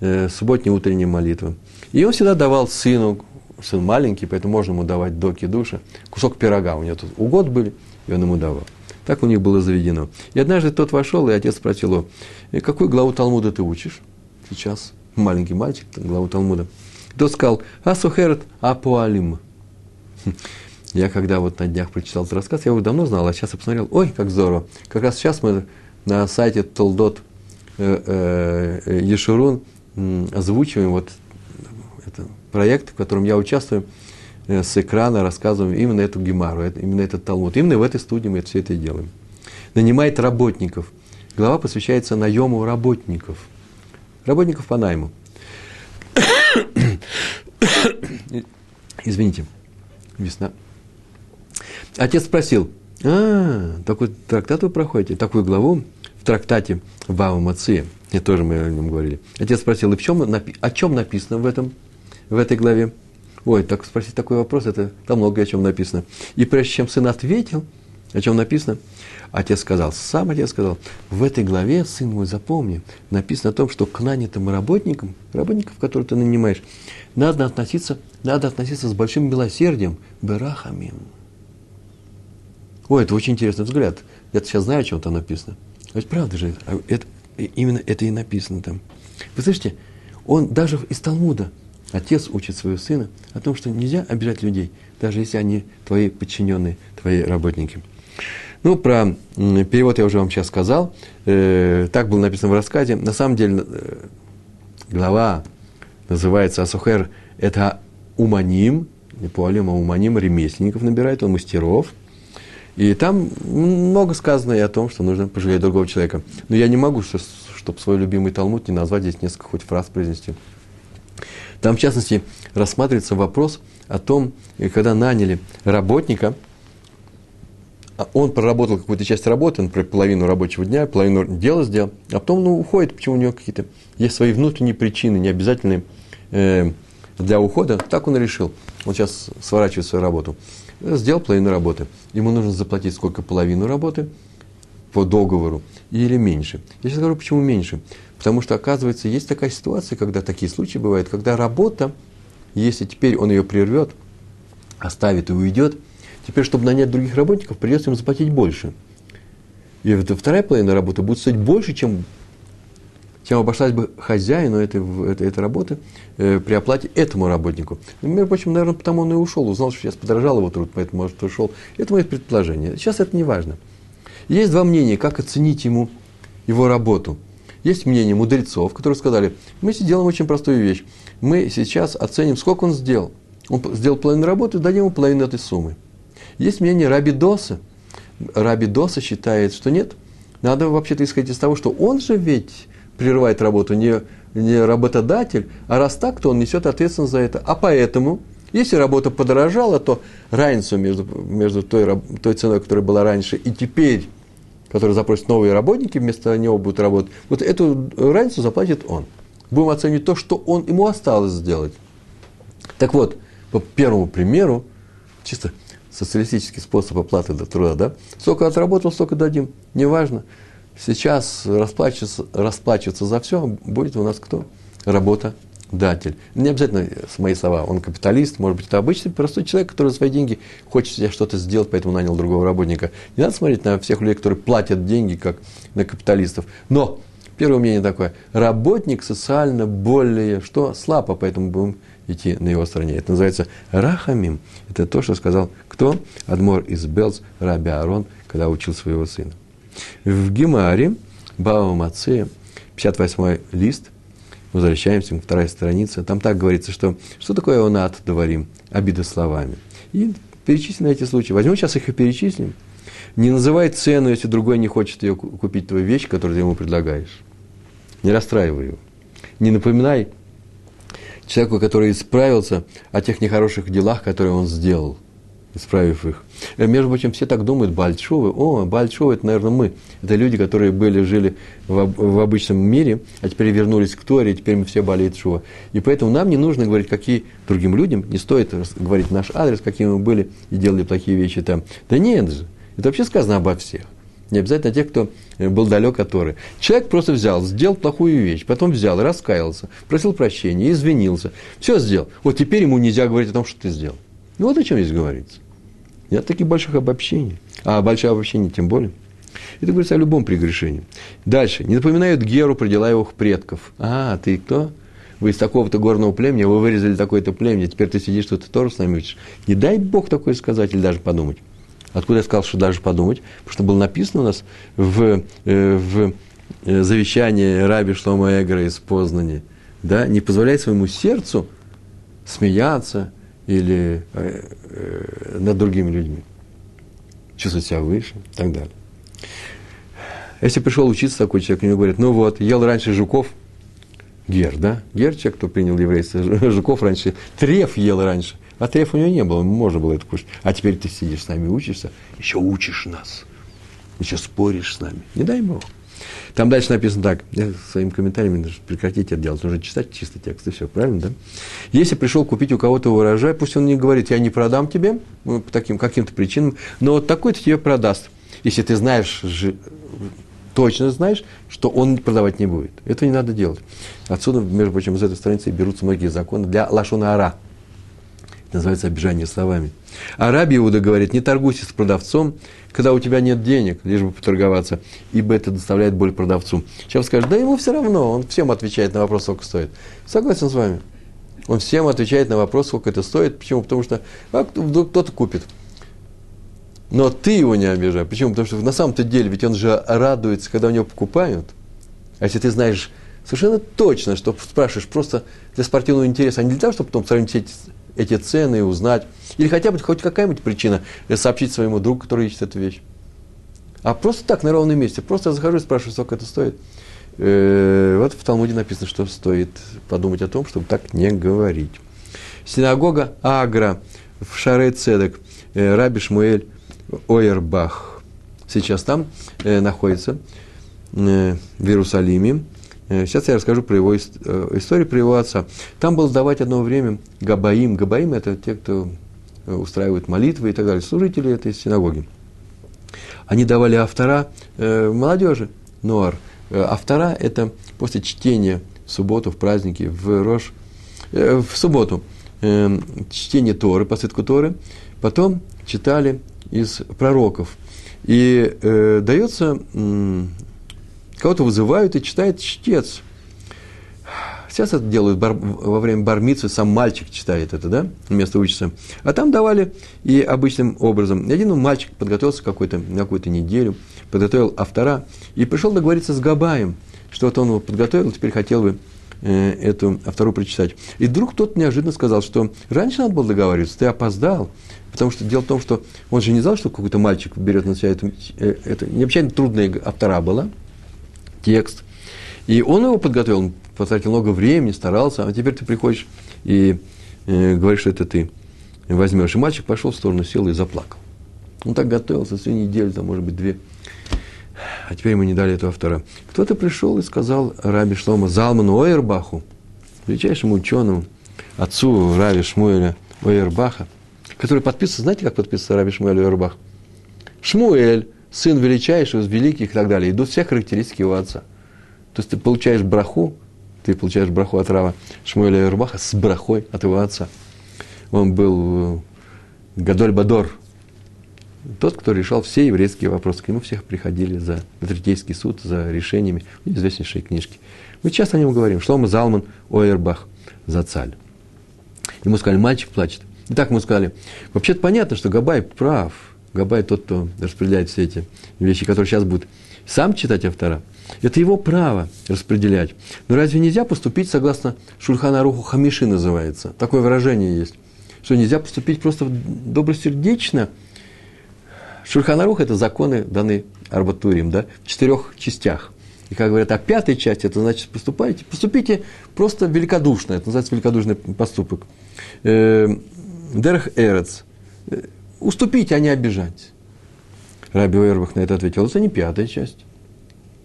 э, субботняя утренняя молитва. И он всегда давал сыну, сын маленький, поэтому можно ему давать до кидуша, кусок пирога. У него тут угод были, и он ему давал. Так у них было заведено. И однажды тот вошел, и отец спросил его, «Э, какую главу Талмуда ты учишь сейчас? Маленький мальчик, главу Талмуда. Тот сказал, Асухерет Апуалим. Я когда вот на днях прочитал этот рассказ, я его давно знал, а сейчас я посмотрел, ой, как здорово. Как раз сейчас мы на сайте Толдот Э, э, Ешурун озвучиваем вот это проект, в котором я участвую, э, с экрана рассказываем именно эту гемару, именно этот талмуд. Именно в этой студии мы все это делаем. Нанимает работников. Глава посвящается наему работников. Работников по найму. Извините, весна. Отец спросил, а, такой трактат вы проходите, такую главу, в трактате Вава Мации, и тоже мы о нем говорили. Отец спросил, и в чем, о чем написано в, этом, в этой главе? Ой, так спросить такой вопрос, это там много о чем написано. И прежде чем сын ответил, о чем написано, отец сказал, сам отец сказал, в этой главе, сын мой, запомни, написано о том, что к нанятым работникам, работников, которых ты нанимаешь, надо относиться, надо относиться с большим милосердием, берахамим. Ой, это очень интересный взгляд. Я сейчас знаю, о чем там написано. Ведь правда же, а это, именно это и написано там. Вы слышите, он даже из Талмуда, отец учит своего сына о том, что нельзя обижать людей, даже если они твои подчиненные, твои работники. Ну, про перевод я уже вам сейчас сказал. Э, так было написано в рассказе. На самом деле, э, глава называется Асухер – это уманим, не пуалим, а уманим, ремесленников набирает, он мастеров. И там много сказано и о том, что нужно пожалеть другого человека. Но я не могу, чтобы свой любимый Талмуд не назвать здесь несколько хоть фраз произнести. Там, в частности, рассматривается вопрос о том, когда наняли работника, а он проработал какую-то часть работы, например, половину рабочего дня, половину дела сделал, а потом ну, уходит, почему у него какие-то есть свои внутренние причины, не обязательные э, для ухода. Так он решил. Он сейчас сворачивает свою работу. Сделал половину работы. Ему нужно заплатить сколько половину работы по договору или меньше. Я сейчас говорю, почему меньше. Потому что, оказывается, есть такая ситуация, когда такие случаи бывают, когда работа, если теперь он ее прервет, оставит и уйдет, теперь, чтобы нанять других работников, придется им заплатить больше. И вторая половина работы будет стоить больше, чем, чем обошлась бы хозяину этой, этой, этой работы э, при оплате этому работнику. Ну, между прочим, наверное, потому он и ушел, узнал, что сейчас подорожал его труд, поэтому, может, ушел. Это мое предположение. Сейчас это не важно. Есть два мнения, как оценить ему его работу – есть мнение мудрецов, которые сказали, мы сделаем очень простую вещь. Мы сейчас оценим, сколько он сделал. Он сделал половину работы, дадим ему половину этой суммы. Есть мнение Раби Доса. Раби Доса считает, что нет. Надо вообще-то исходить из того, что он же ведь прерывает работу, не, не работодатель, а раз так, то он несет ответственность за это. А поэтому, если работа подорожала, то разницу между, между той, той ценой, которая была раньше, и теперь который запросит новые работники, вместо него будут работать, вот эту разницу заплатит он. Будем оценивать то, что он, ему осталось сделать. Так вот, по первому примеру, чисто социалистический способ оплаты до труда, да? Сколько отработал, столько дадим. Неважно. Сейчас расплачиваться, расплачиваться за все будет у нас кто? Работа датель. Не обязательно с мои слова, он капиталист, может быть, это обычный простой человек, который за свои деньги хочет себе что-то сделать, поэтому нанял другого работника. Не надо смотреть на всех людей, которые платят деньги, как на капиталистов. Но, первое мнение такое, работник социально более, что слабо, поэтому будем идти на его стороне. Это называется рахамим. Это то, что сказал кто? Адмор из Белз, Раби Арон, когда учил своего сына. В Гемаре, Бава Мацея, 58 лист, возвращаемся, вторая страница, там так говорится, что что такое онат, говорим, обида словами. И перечислим эти случаи. Возьмем сейчас их и перечислим. Не называй цену, если другой не хочет ее купить, твою вещь, которую ты ему предлагаешь. Не расстраивай его. Не напоминай человеку, который исправился о тех нехороших делах, которые он сделал исправив их. Э, между прочим, все так думают, Бальчовы, о, Бальчовы, это, наверное, мы. Это люди, которые были, жили в, в обычном мире, а теперь вернулись к Торе, и теперь мы все болеют Шува. И поэтому нам не нужно говорить, какие другим людям, не стоит говорить наш адрес, какими мы были и делали плохие вещи там. Да нет же, это вообще сказано обо всех. Не обязательно тех, кто э, был далек от Торы. Человек просто взял, сделал плохую вещь, потом взял, раскаялся, просил прощения, извинился, все сделал. Вот теперь ему нельзя говорить о том, что ты сделал. Ну вот о чем здесь говорится. Нет таких больших обобщений. А большое обобщение тем более. Это говорится о любом прегрешении. Дальше. Не напоминают Геру про дела его предков. А, ты кто? Вы из такого-то горного племени, вы вырезали такое-то племя, теперь ты сидишь, что ты тоже с нами учишь. Не дай Бог такое сказать или даже подумать. Откуда я сказал, что даже подумать? Потому что было написано у нас в, э, в э, завещании Раби Шлома Эгра из Познани, да, не позволяй своему сердцу смеяться, или э, э, над другими людьми. Чувствовать себя выше и так далее. Если пришел учиться такой человек, ему говорят, ну вот, ел раньше жуков, Гер, да? Гер, человек, кто принял еврейство, жуков раньше, треф ел раньше, а треф у него не было, можно было это кушать. А теперь ты сидишь с нами, учишься, еще учишь нас, еще споришь с нами. Не дай Бог. Там дальше написано так, я своим комментариями прекратить это делать, нужно читать чистый текст, и все, правильно, да? Если пришел купить у кого-то урожай, пусть он не говорит, я не продам тебе, ну, по таким каким-то причинам, но вот такой-то тебе продаст. Если ты знаешь, точно знаешь, что он продавать не будет. Это не надо делать. Отсюда, между прочим, из этой страницы берутся многие законы для лашона ара. Это называется обижание словами. А Раби Иуда говорит, не торгуйся с продавцом, когда у тебя нет денег, лишь бы поторговаться, ибо это доставляет боль продавцу. Сейчас скажет, да ему все равно, он всем отвечает на вопрос, сколько стоит. Согласен с вами. Он всем отвечает на вопрос, сколько это стоит. Почему? Потому что а, вдруг кто-то купит. но ты его не обижай. Почему? Потому что на самом-то деле, ведь он же радуется, когда у него покупают. А если ты знаешь совершенно точно, что спрашиваешь просто для спортивного интереса, а не для того, чтобы потом сравнить эти, цены и узнать, или хотя бы хоть какая-нибудь причина сообщить своему другу, который ищет эту вещь. А просто так, на ровном месте. Просто я захожу и спрашиваю, сколько это стоит. Э, вот в Талмуде написано, что стоит подумать о том, чтобы так не говорить. Синагога Агра в Шаре Цедек, э, Раби Шмуэль Ойербах. Сейчас там э, находится, в Иерусалиме. Сейчас я расскажу про его историю, про его отца. Там был сдавать одно время Габаим. Габаим – это те, кто устраивают молитвы и так далее, служители этой синагоги. Они давали автора э, молодежи, нуар. Э, автора – это после чтения в субботу, в праздники, в Рож, э, в субботу, э, чтение Торы, посыпку Торы, потом читали из пророков. И э, дается, э, кого-то вызывают и читает чтец – Сейчас это делают бар, во время бармицы, сам мальчик читает это, да, вместо учится. А там давали и обычным образом. Один мальчик подготовился какой-то, на какую-то неделю, подготовил автора и пришел договориться с Габаем, что вот он его подготовил, теперь хотел бы э, эту автору прочитать. И вдруг кто-то неожиданно сказал, что раньше надо было договариваться, ты опоздал. Потому что дело в том, что он же не знал, что какой-то мальчик берет на себя эту, э, это необычайно трудная автора была, текст. И он его подготовил, потратил много времени, старался, а теперь ты приходишь и э, говоришь, что это ты возьмешь. И мальчик пошел в сторону, сел и заплакал. Он так готовился всю неделю, там, может быть, две. А теперь ему не дали этого автора. Кто-то пришел и сказал Раби Шлома Залману Ойербаху, величайшему ученому, отцу Раби Шмуэля Ойербаха, который подписывается, знаете, как подписывается Раби Шмуэль Ойербах? Шмуэль, сын величайшего из великих и так далее. Идут все характеристики его отца. То есть ты получаешь браху ты получаешь браху от Рава Шмуэля Рубаха с брахой от его отца. Он был э, Гадоль Бадор, тот, кто решал все еврейские вопросы. К нему всех приходили за Третейский суд, за решениями. Известнейшие книжки. Мы часто о нем говорим. Шлома Залман Ойербах за цаль. Ему сказали, мальчик плачет. И так ему сказали, вообще-то понятно, что Габай прав. Габай тот, кто распределяет все эти вещи, которые сейчас будут сам читать автора – это его право распределять. Но разве нельзя поступить согласно Шульхана Руху Хамиши называется? Такое выражение есть. Что нельзя поступить просто добросердечно. Шульхана Рух – это законы, даны Арбатурим, да, в четырех частях. И как говорят, а пятой части, это значит, поступайте, поступите просто великодушно, это называется великодушный поступок. Э, Дерх Эрец. Уступите, а не обижать. Раби Уэрбах на это ответил, это не пятая часть.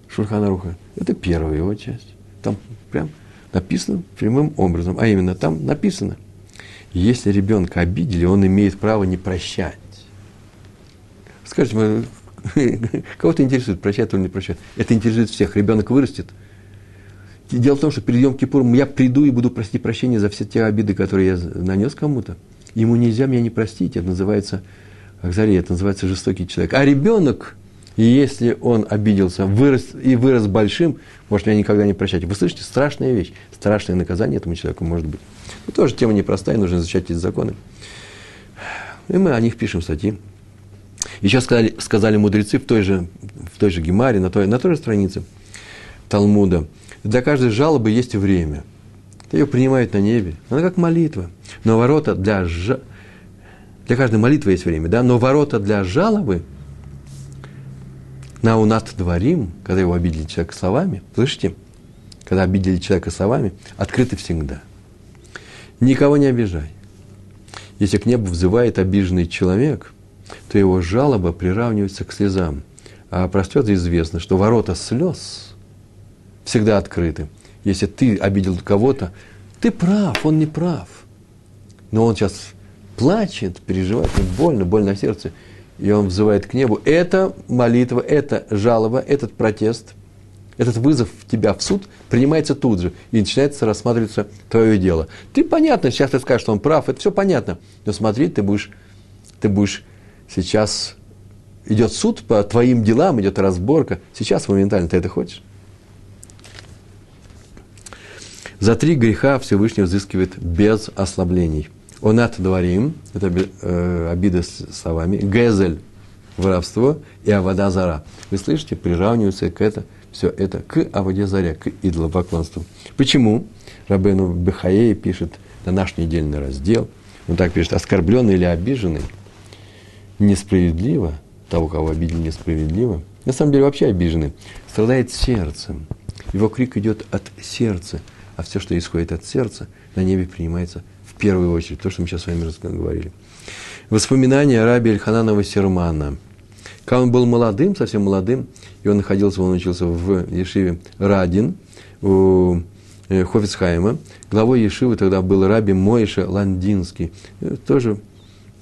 Шульхана Руха. Это первая его часть. Там прям написано прямым образом. А именно, там написано, если ребенка обидели, он имеет право не прощать. Скажите, кого-то интересует, прощать или не прощать? Это интересует всех. Ребенок вырастет. Дело в том, что перед Йом Кипуром я приду и буду просить прощения за все те обиды, которые я нанес кому-то. Ему нельзя меня не простить. Это называется, Ахзари, это называется жестокий человек. А ребенок – если он обиделся вырос, и вырос большим, может меня никогда не прощать. Вы слышите, страшная вещь, страшное наказание этому человеку может быть. Ну, тоже тема непростая, нужно изучать эти законы. И мы о них пишем статьи. Еще сказали, сказали мудрецы в той же, в той же Гемаре, на той, на той же странице Талмуда. Для каждой жалобы есть время. Ее принимают на небе. Она как молитва. Но ворота для, жа... для каждой молитвы есть время, да? но ворота для жалобы – на унат дворим, когда его обидели человека словами, слышите? Когда обидели человека словами, открыты всегда. Никого не обижай. Если к небу взывает обиженный человек, то его жалоба приравнивается к слезам. А простет известно, что ворота слез всегда открыты. Если ты обидел кого-то, ты прав, он не прав. Но он сейчас плачет, переживает, больно, больно на сердце и он взывает к небу, это молитва, это жалоба, этот протест, этот вызов тебя в суд принимается тут же, и начинается рассматриваться твое дело. Ты понятно, сейчас ты скажешь, что он прав, это все понятно, но смотри, ты будешь, ты будешь сейчас, идет суд по твоим делам, идет разборка, сейчас моментально ты это хочешь? За три греха Всевышний взыскивает без ослаблений – Онат дворим, это э, обида словами. Гезель, воровство и авода зара. Вы слышите, приравнивается к это, все это к аводе заря, к идолопоклонству. Почему? Рабену Бехаей пишет на наш недельный раздел, он так пишет, оскорбленный или обиженный, несправедливо, того, кого обидели несправедливо, на самом деле вообще обиженный, страдает сердцем. Его крик идет от сердца, а все, что исходит от сердца, на небе принимается в первую очередь, то, что мы сейчас с вами говорили. Воспоминания раби Эльхананова Сермана. Когда он был молодым, совсем молодым, и он находился, он учился в Ешиве Радин, у э, Хофицхайма. Главой Ешивы тогда был раби Моиша Ландинский, э, тоже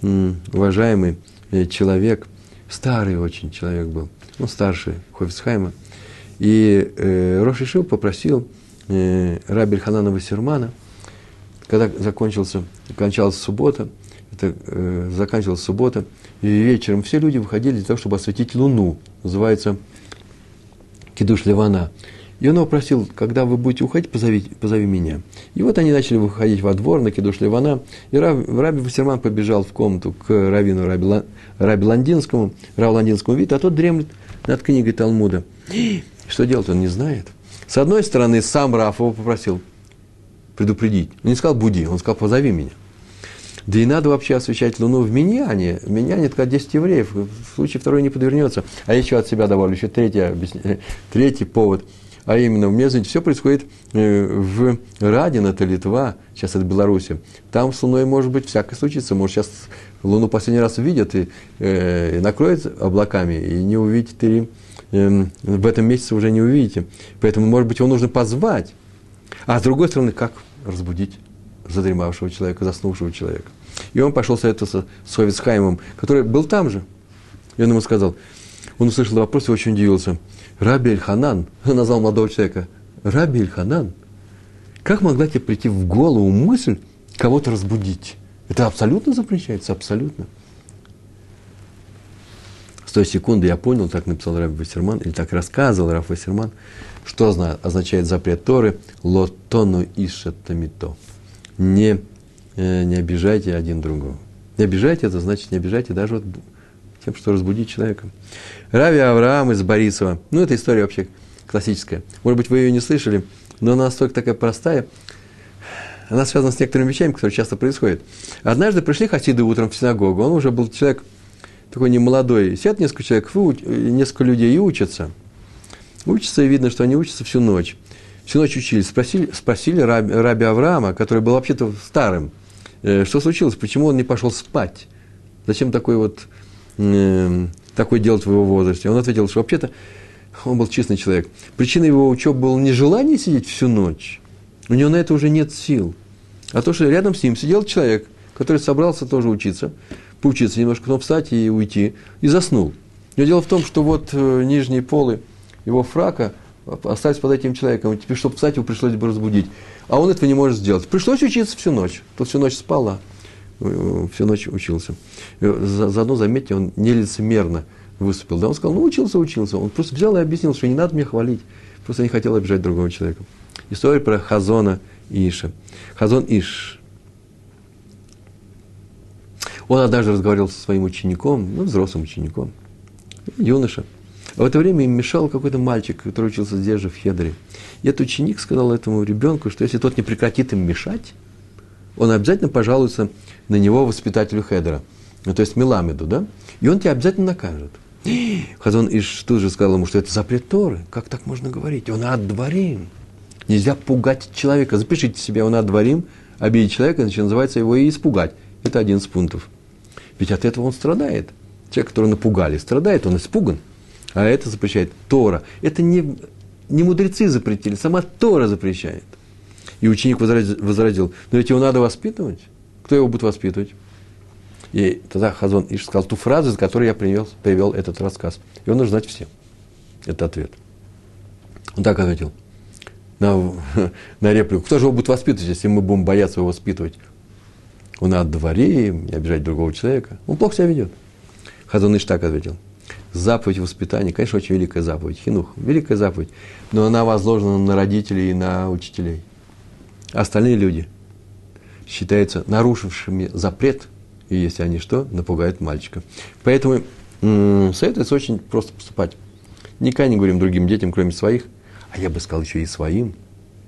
уважаемый э, человек, старый очень человек был, он старший Хофицхайма. И э, Рош Ишив попросил э, раби Хананова Сермана, когда закончился, кончалась суббота, это э, заканчивалась суббота, и вечером все люди выходили для того, чтобы осветить луну, называется Кидуш Ливана. И он его просил, когда вы будете уходить, позови, позови меня. И вот они начали выходить во двор на Кидуш Ливана, и Раб, Раби Вассерман побежал в комнату к Равину Раби, Раби Ландинскому, Рау Ландинскому виду, а тот дремлет над книгой Талмуда. Что делать, он не знает. С одной стороны, сам Раф его попросил предупредить. Он не сказал «буди», он сказал «позови меня». Да и надо вообще освещать Луну в Миньяне. В Миньяне только 10 евреев, в случае второй не подвернется. А еще от себя добавлю еще третий, третий повод. А именно, в Мезоне все происходит э, в Радин, это Литва, сейчас это Белоруссия. Там с Луной может быть всякое случится. Может, сейчас Луну последний раз увидят и, э, и накроет облаками, и не увидите, и э, в этом месяце уже не увидите. Поэтому, может быть, его нужно позвать. А с другой стороны, как разбудить задремавшего человека, заснувшего человека? И он пошел советоваться с Ховицхаймом, который был там же. И он ему сказал, он услышал вопрос и очень удивился. Раби Эльханан, он назвал молодого человека, Раби Эльханан, как могла тебе прийти в голову мысль кого-то разбудить? Это абсолютно запрещается, абсолютно. Той секунды я понял, так написал Раби Вассерман, или так рассказывал Раф Вассерман, что означает запрет Торы «лотону ишатамито». Не Э, не обижайте один другого. Не обижайте, это значит не обижайте даже вот тем, что разбудить человека. Рави Авраам из Борисова. Ну, эта история вообще классическая. Может быть, вы ее не слышали, но она настолько такая простая. Она связана с некоторыми вещами, которые часто происходят. Однажды пришли хасиды утром в синагогу. Он уже был человек такой немолодой. Сидят несколько человек, несколько людей и учатся. Учатся, и видно, что они учатся всю ночь. Всю ночь учились. Спросили, спросили раби, раби Авраама, который был вообще-то старым, Э, что случилось, почему он не пошел спать? Зачем такой вот, э, такой делать в его возрасте? Он ответил, что вообще-то он был честный человек. Причина его учебы было не желание сидеть всю ночь. У него на это уже нет сил. А то, что рядом с ним сидел человек, который собрался тоже учиться, поучиться немножко, потом встать и уйти, и заснул. Но дело в том, что вот э, нижние полы его фрака остались под этим человеком. И теперь, чтобы встать, его пришлось бы разбудить. А он этого не может сделать. Пришлось учиться всю ночь. Тот всю ночь спал, а всю ночь учился. Заодно, заметьте, он нелицемерно выступил. Да, он сказал, ну, учился, учился. Он просто взял и объяснил, что не надо меня хвалить. Просто не хотел обижать другого человека. История про Хазона Иша. Хазон Иш. Он однажды разговаривал со своим учеником, ну, взрослым учеником, юноша – а в это время им мешал какой-то мальчик, который учился здесь же, в Хедере. И этот ученик сказал этому ребенку, что если тот не прекратит им мешать, он обязательно пожалуется на него воспитателю Хедера, ну, то есть Меламеду, да? И он тебя обязательно накажет. Хазон Иш тут же сказал ему, что это запрет Торы. Как так можно говорить? Он аддварим. Нельзя пугать человека. Запишите себе, он аддварим, обидеть человека, значит, называется его и испугать. Это один из пунктов. Ведь от этого он страдает. Человек, которого напугали, страдает, он испуган а это запрещает Тора. Это не, не мудрецы запретили, сама Тора запрещает. И ученик возразил, но ведь его надо воспитывать. Кто его будет воспитывать? И тогда Хазон Иш сказал ту фразу, за которой я привел, привел этот рассказ. И он нужно знать всем. Это ответ. Он так ответил на, на реплику. Кто же его будет воспитывать, если мы будем бояться его воспитывать? Он от дворе, не обижать другого человека. Он плохо себя ведет. Хазон Иш так ответил заповедь воспитания, конечно, очень великая заповедь, хинух, великая заповедь, но она возложена на родителей и на учителей. остальные люди считаются нарушившими запрет, и если они что, напугают мальчика. Поэтому советуется очень просто поступать. Никогда не говорим другим детям, кроме своих, а я бы сказал еще и своим.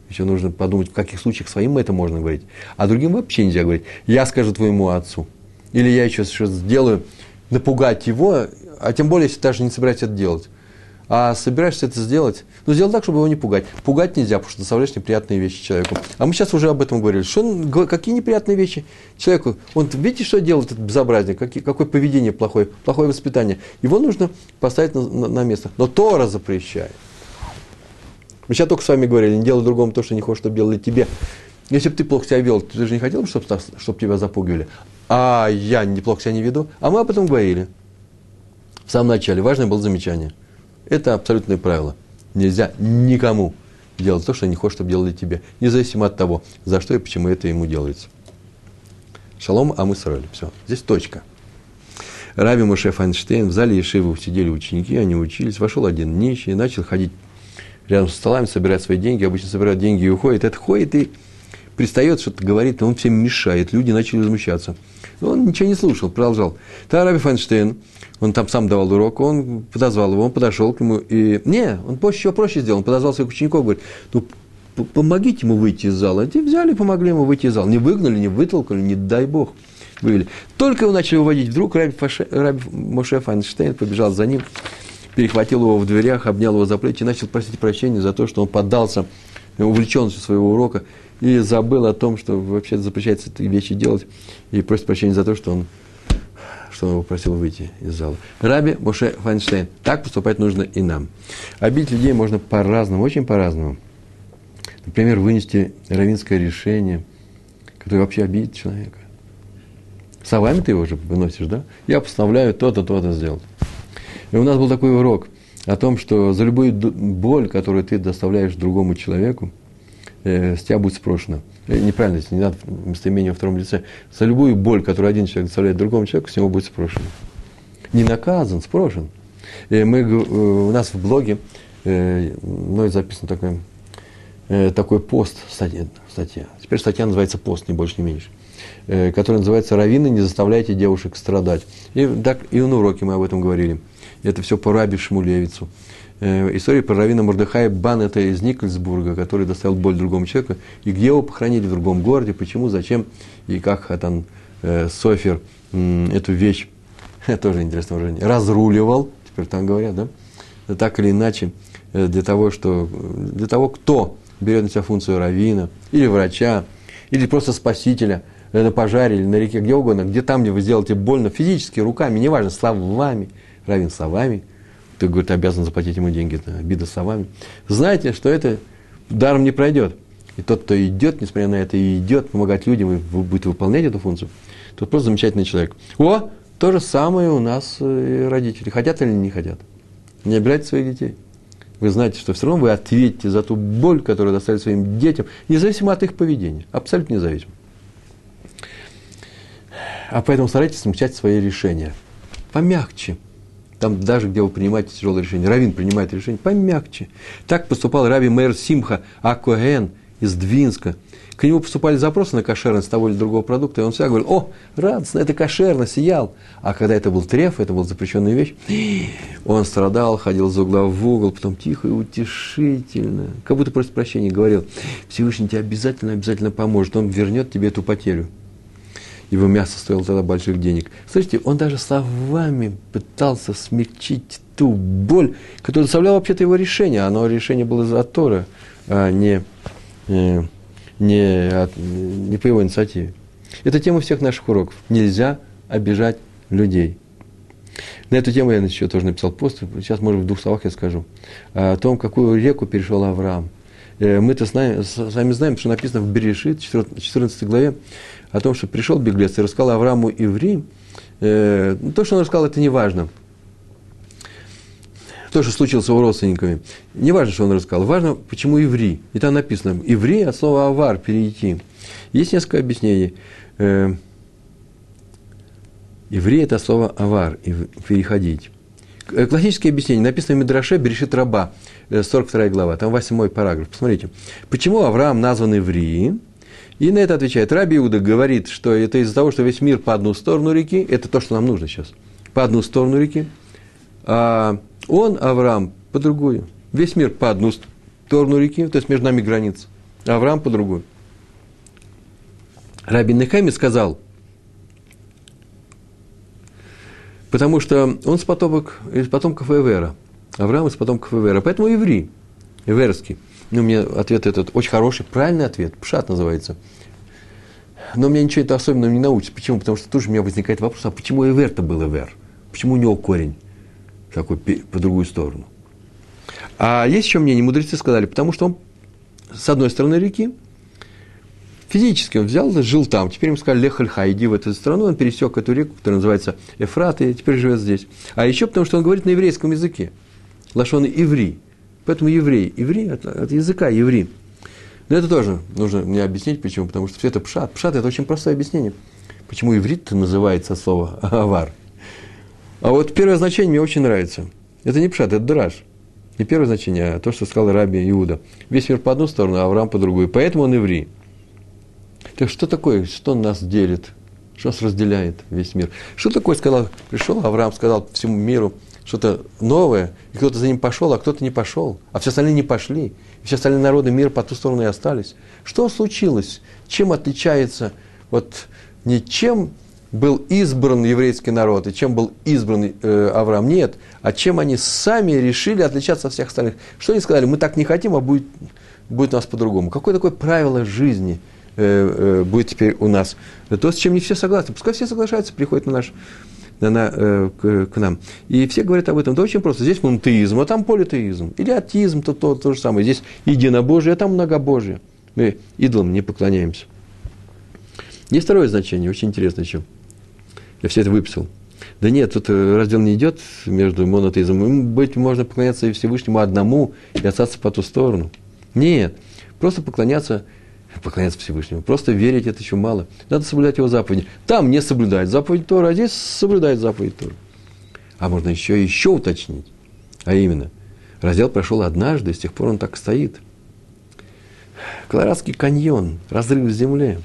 Еще нужно подумать, в каких случаях своим это можно говорить. А другим вообще нельзя говорить. Я скажу твоему отцу. Или я еще что-то сделаю, напугать его, а тем более, если даже не собираешься это делать. А собираешься это сделать, ну, сделай так, чтобы его не пугать. Пугать нельзя, потому что доставляешь неприятные вещи человеку. А мы сейчас уже об этом говорили. Что какие неприятные вещи человеку? Он, видите, что делает этот безобразие? Какие, какое поведение плохое? Плохое воспитание. Его нужно поставить на, на, на место. Но Тора запрещает. Мы сейчас только с вами говорили, не делай другому то, что не хочешь, чтобы делали тебе. Если бы ты плохо себя вел, ты же не хотел, чтобы, чтобы тебя запугивали. А я неплохо себя не веду. А мы об этом говорили. В самом начале. Важное было замечание. Это абсолютное правило. Нельзя никому делать то, что не хочешь, чтобы делали тебе. Независимо от того, за что и почему это ему делается. Шалом, а мы срали. Все. Здесь точка. Раби Моше Файнштейн, в зале Ешивы сидели ученики, они учились. Вошел один нищий, начал ходить рядом с столами, собирать свои деньги. Обычно собирают деньги и уходит. Это ходит и пристает, что-то говорит, он всем мешает. Люди начали возмущаться. Но он ничего не слушал, продолжал. Тогда Раби Файнштейн, он там сам давал урок, он подозвал его, он подошел к нему и... Не, он проще, еще проще сделал, он подозвал своих учеников, говорит, ну, помогите ему выйти из зала. И взяли, помогли ему выйти из зала. Не выгнали, не вытолкали, не дай бог. Вывели. Только его начали уводить, вдруг Раби, Фаше, Раби Моше Файнштейн побежал за ним, перехватил его в дверях, обнял его за плечи и начал просить прощения за то, что он поддался увлеченностью своего урока и забыл о том, что вообще запрещается эти вещи делать, и просит прощения за то, что он, что он его просил выйти из зала. Раби Моше Файнштейн. Так поступать нужно и нам. Обидеть людей можно по-разному, очень по-разному. Например, вынести равинское решение, которое вообще обидит человека. Словами ты его уже выносишь, да? Я постановляю то-то, то-то сделать. И у нас был такой урок о том, что за любую боль, которую ты доставляешь другому человеку, э, с тебя будет спрошено. Э, неправильно, не надо местоимение во втором лице. За любую боль, которую один человек доставляет другому человеку, с него будет спрошено. Не наказан, спрошен. И мы, э, у нас в блоге э, мной записан такой, э, такой пост, статья. Теперь статья называется «Пост», не больше, не меньше. Э, который называется «Равины, не заставляйте девушек страдать». И, так, и на уроке мы об этом говорили. Это все по Раби Шмулевицу. Э, история про Равина Мордыхая Бан, это из Никольсбурга, который доставил боль другому человеку. И где его похоронили в другом городе, почему, зачем и как Хатан э, Софер э, эту вещь, тоже интересное выражение, разруливал, теперь там говорят, да? Так или иначе, э, для того, что, для того, кто берет на себя функцию равина, или врача, или просто спасителя э, на пожаре или на реке, где угодно, где там, где вы сделаете больно, физически, руками, неважно, словами, равен словами, ты, говорит, обязан заплатить ему деньги, это обида словами. Знаете, что это даром не пройдет. И тот, кто идет, несмотря на это, и идет помогать людям, и будет выполнять эту функцию, тот просто замечательный человек. О, то же самое у нас э, родители. Хотят или не хотят. Не обижайте своих детей. Вы знаете, что все равно вы ответите за ту боль, которую доставили своим детям, независимо от их поведения. Абсолютно независимо. А поэтому старайтесь смягчать свои решения. Помягче. Там даже, где вы принимаете тяжелое решение, Равин принимает решение, помягче. Так поступал Раби Мэр Симха Акоэн из Двинска. К нему поступали запросы на кошерность того или другого продукта, и он всегда говорил, о, радостно, это кошерно, сиял. А когда это был треф, это была запрещенная вещь, он страдал, ходил из угла в угол, потом тихо и утешительно, как будто просит прощения, говорил, Всевышний тебе обязательно, обязательно поможет, он вернет тебе эту потерю его мясо стоило тогда больших денег. Слышите, он даже словами пытался смягчить ту боль, которая доставляла вообще-то его решение. Оно решение было из-за Тора, а не, э, не, от, не по его инициативе. Это тема всех наших уроков. Нельзя обижать людей. На эту тему я еще тоже написал пост. Сейчас, может, в двух словах я скажу. О том, какую реку перешел Авраам. Э, мы-то знаем, сами знаем, что написано в Берешит, 14 главе, о том, что пришел беглец и рассказал Аврааму иври, э, то, что он рассказал, это не важно. То, что случилось с его родственниками. Не важно, что он рассказал. Важно, почему иври. И там написано, иври от слова авар, перейти. Есть несколько объяснений. Э, иври – это слово авар, переходить. Э, классическое объяснение написано в Мидраше Берешит Раба, 42 э, глава, там 8 параграф. Посмотрите. Почему Авраам назван евреи? И на это отвечает Раби Иуда, говорит, что это из-за того, что весь мир по одну сторону реки, это то, что нам нужно сейчас, по одну сторону реки, А он, Авраам, по другую. Весь мир по одну сторону реки, то есть между нами граница. Авраам по другую. Рабин Нехеми сказал, потому что он с потомок, из потомков Эвера. Авраам из потомков Эвера. Поэтому еврей, эверский. Ну, меня ответ этот очень хороший, правильный ответ. Пшат называется. Но мне ничего это особенного не научится. Почему? Потому что тоже у меня возникает вопрос, а почему Эвер-то был Эвер? Почему у него корень такой по другую сторону? А есть еще мнение, мудрецы сказали, потому что он с одной стороны реки, физически он взял, жил там. Теперь ему сказали, Лехальха, иди в эту страну. Он пересек эту реку, которая называется Эфрат, и теперь живет здесь. А еще потому, что он говорит на еврейском языке. Лашон иври. Поэтому еврей. Еврей от, языка еврей. Но это тоже нужно мне объяснить, почему. Потому что все это пшат. Пшат – это очень простое объяснение. Почему иврит называется слово авар. А вот первое значение мне очень нравится. Это не пшат, это драж. Не первое значение, а то, что сказал Раби Иуда. Весь мир по одну сторону, а Авраам по другую. Поэтому он еврей. Так что такое, что нас делит? Что нас разделяет весь мир? Что такое, сказал, пришел Авраам, сказал всему миру что-то новое, и кто-то за ним пошел, а кто-то не пошел, а все остальные не пошли, и все остальные народы мира по ту сторону и остались. Что случилось? Чем отличается вот не чем был избран еврейский народ и чем был избран э, Авраам, нет, а чем они сами решили отличаться от всех остальных. Что они сказали, мы так не хотим, а будет, будет у нас по-другому. Какое такое правило жизни – Э, э, будет теперь у нас. То, с чем не все согласны. Пускай все соглашаются, приходят на наш, на, на, э, к, к нам. И все говорят об этом. Это очень просто. Здесь монотеизм, а там политеизм. Или атеизм, то, то, то же самое. Здесь единобожие, а там многобожие. Мы идолам не поклоняемся. Есть второе значение, очень интересное еще. Я все это выписал. Да нет, тут раздел не идет между монотеизмом. Быть можно поклоняться и Всевышнему одному и остаться по ту сторону. Нет, просто поклоняться поклоняться Всевышнему. Просто верить это еще мало. Надо соблюдать его заповеди. Там не соблюдать заповедь Тора, а здесь соблюдать заповедь Тора. А можно еще еще уточнить. А именно, раздел прошел однажды, с тех пор он так стоит. Колорадский каньон, разрыв в земле.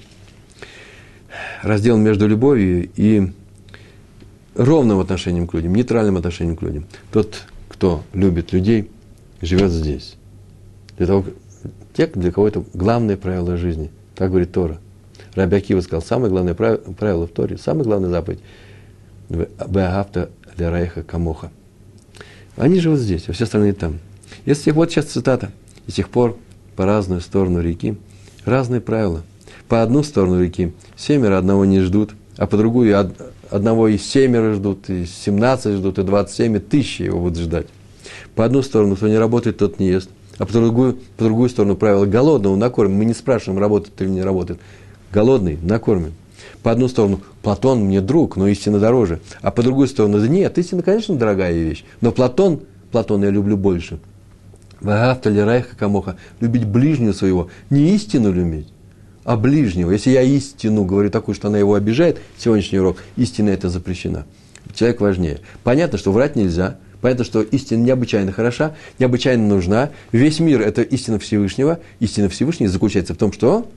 Раздел между любовью и ровным отношением к людям, нейтральным отношением к людям. Тот, кто любит людей, живет здесь. Для того, те, для кого это главное правило жизни. Так говорит Тора. Раби Акива сказал, самое главное правило в Торе, самая главная заповедь – Беагавта для Райха Камоха. Они живут здесь, а все остальные там. Если вот сейчас цитата. И с тех пор по разную сторону реки разные правила. По одну сторону реки семеро одного не ждут, а по другую одного и семеро ждут, и семнадцать ждут, и двадцать семь, и тысячи его будут ждать. По одну сторону, кто не работает, тот не ест – а по другую, по другую сторону правило голодного накормим. Мы не спрашиваем, работает или не работает. Голодный накормим. По одну сторону, Платон мне друг, но истина дороже. А по другую сторону, да нет, истина, конечно, дорогая вещь. Но Платон, Платон я люблю больше. Вагавта ли райха камоха. Любить ближнего своего. Не истину любить, а ближнего. Если я истину говорю такую, что она его обижает, сегодняшний урок, истина это запрещена. Человек важнее. Понятно, что врать нельзя – Понятно, что истина необычайно хороша, необычайно нужна. Весь мир – это истина Всевышнего. Истина Всевышнего заключается в том, что,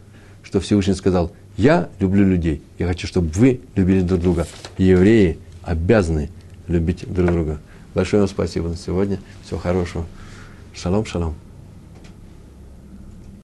что Всевышний сказал, я люблю людей. Я хочу, чтобы вы любили друг друга. Евреи обязаны любить друг друга. Большое вам спасибо на сегодня. Всего хорошего. Шалом, шалом.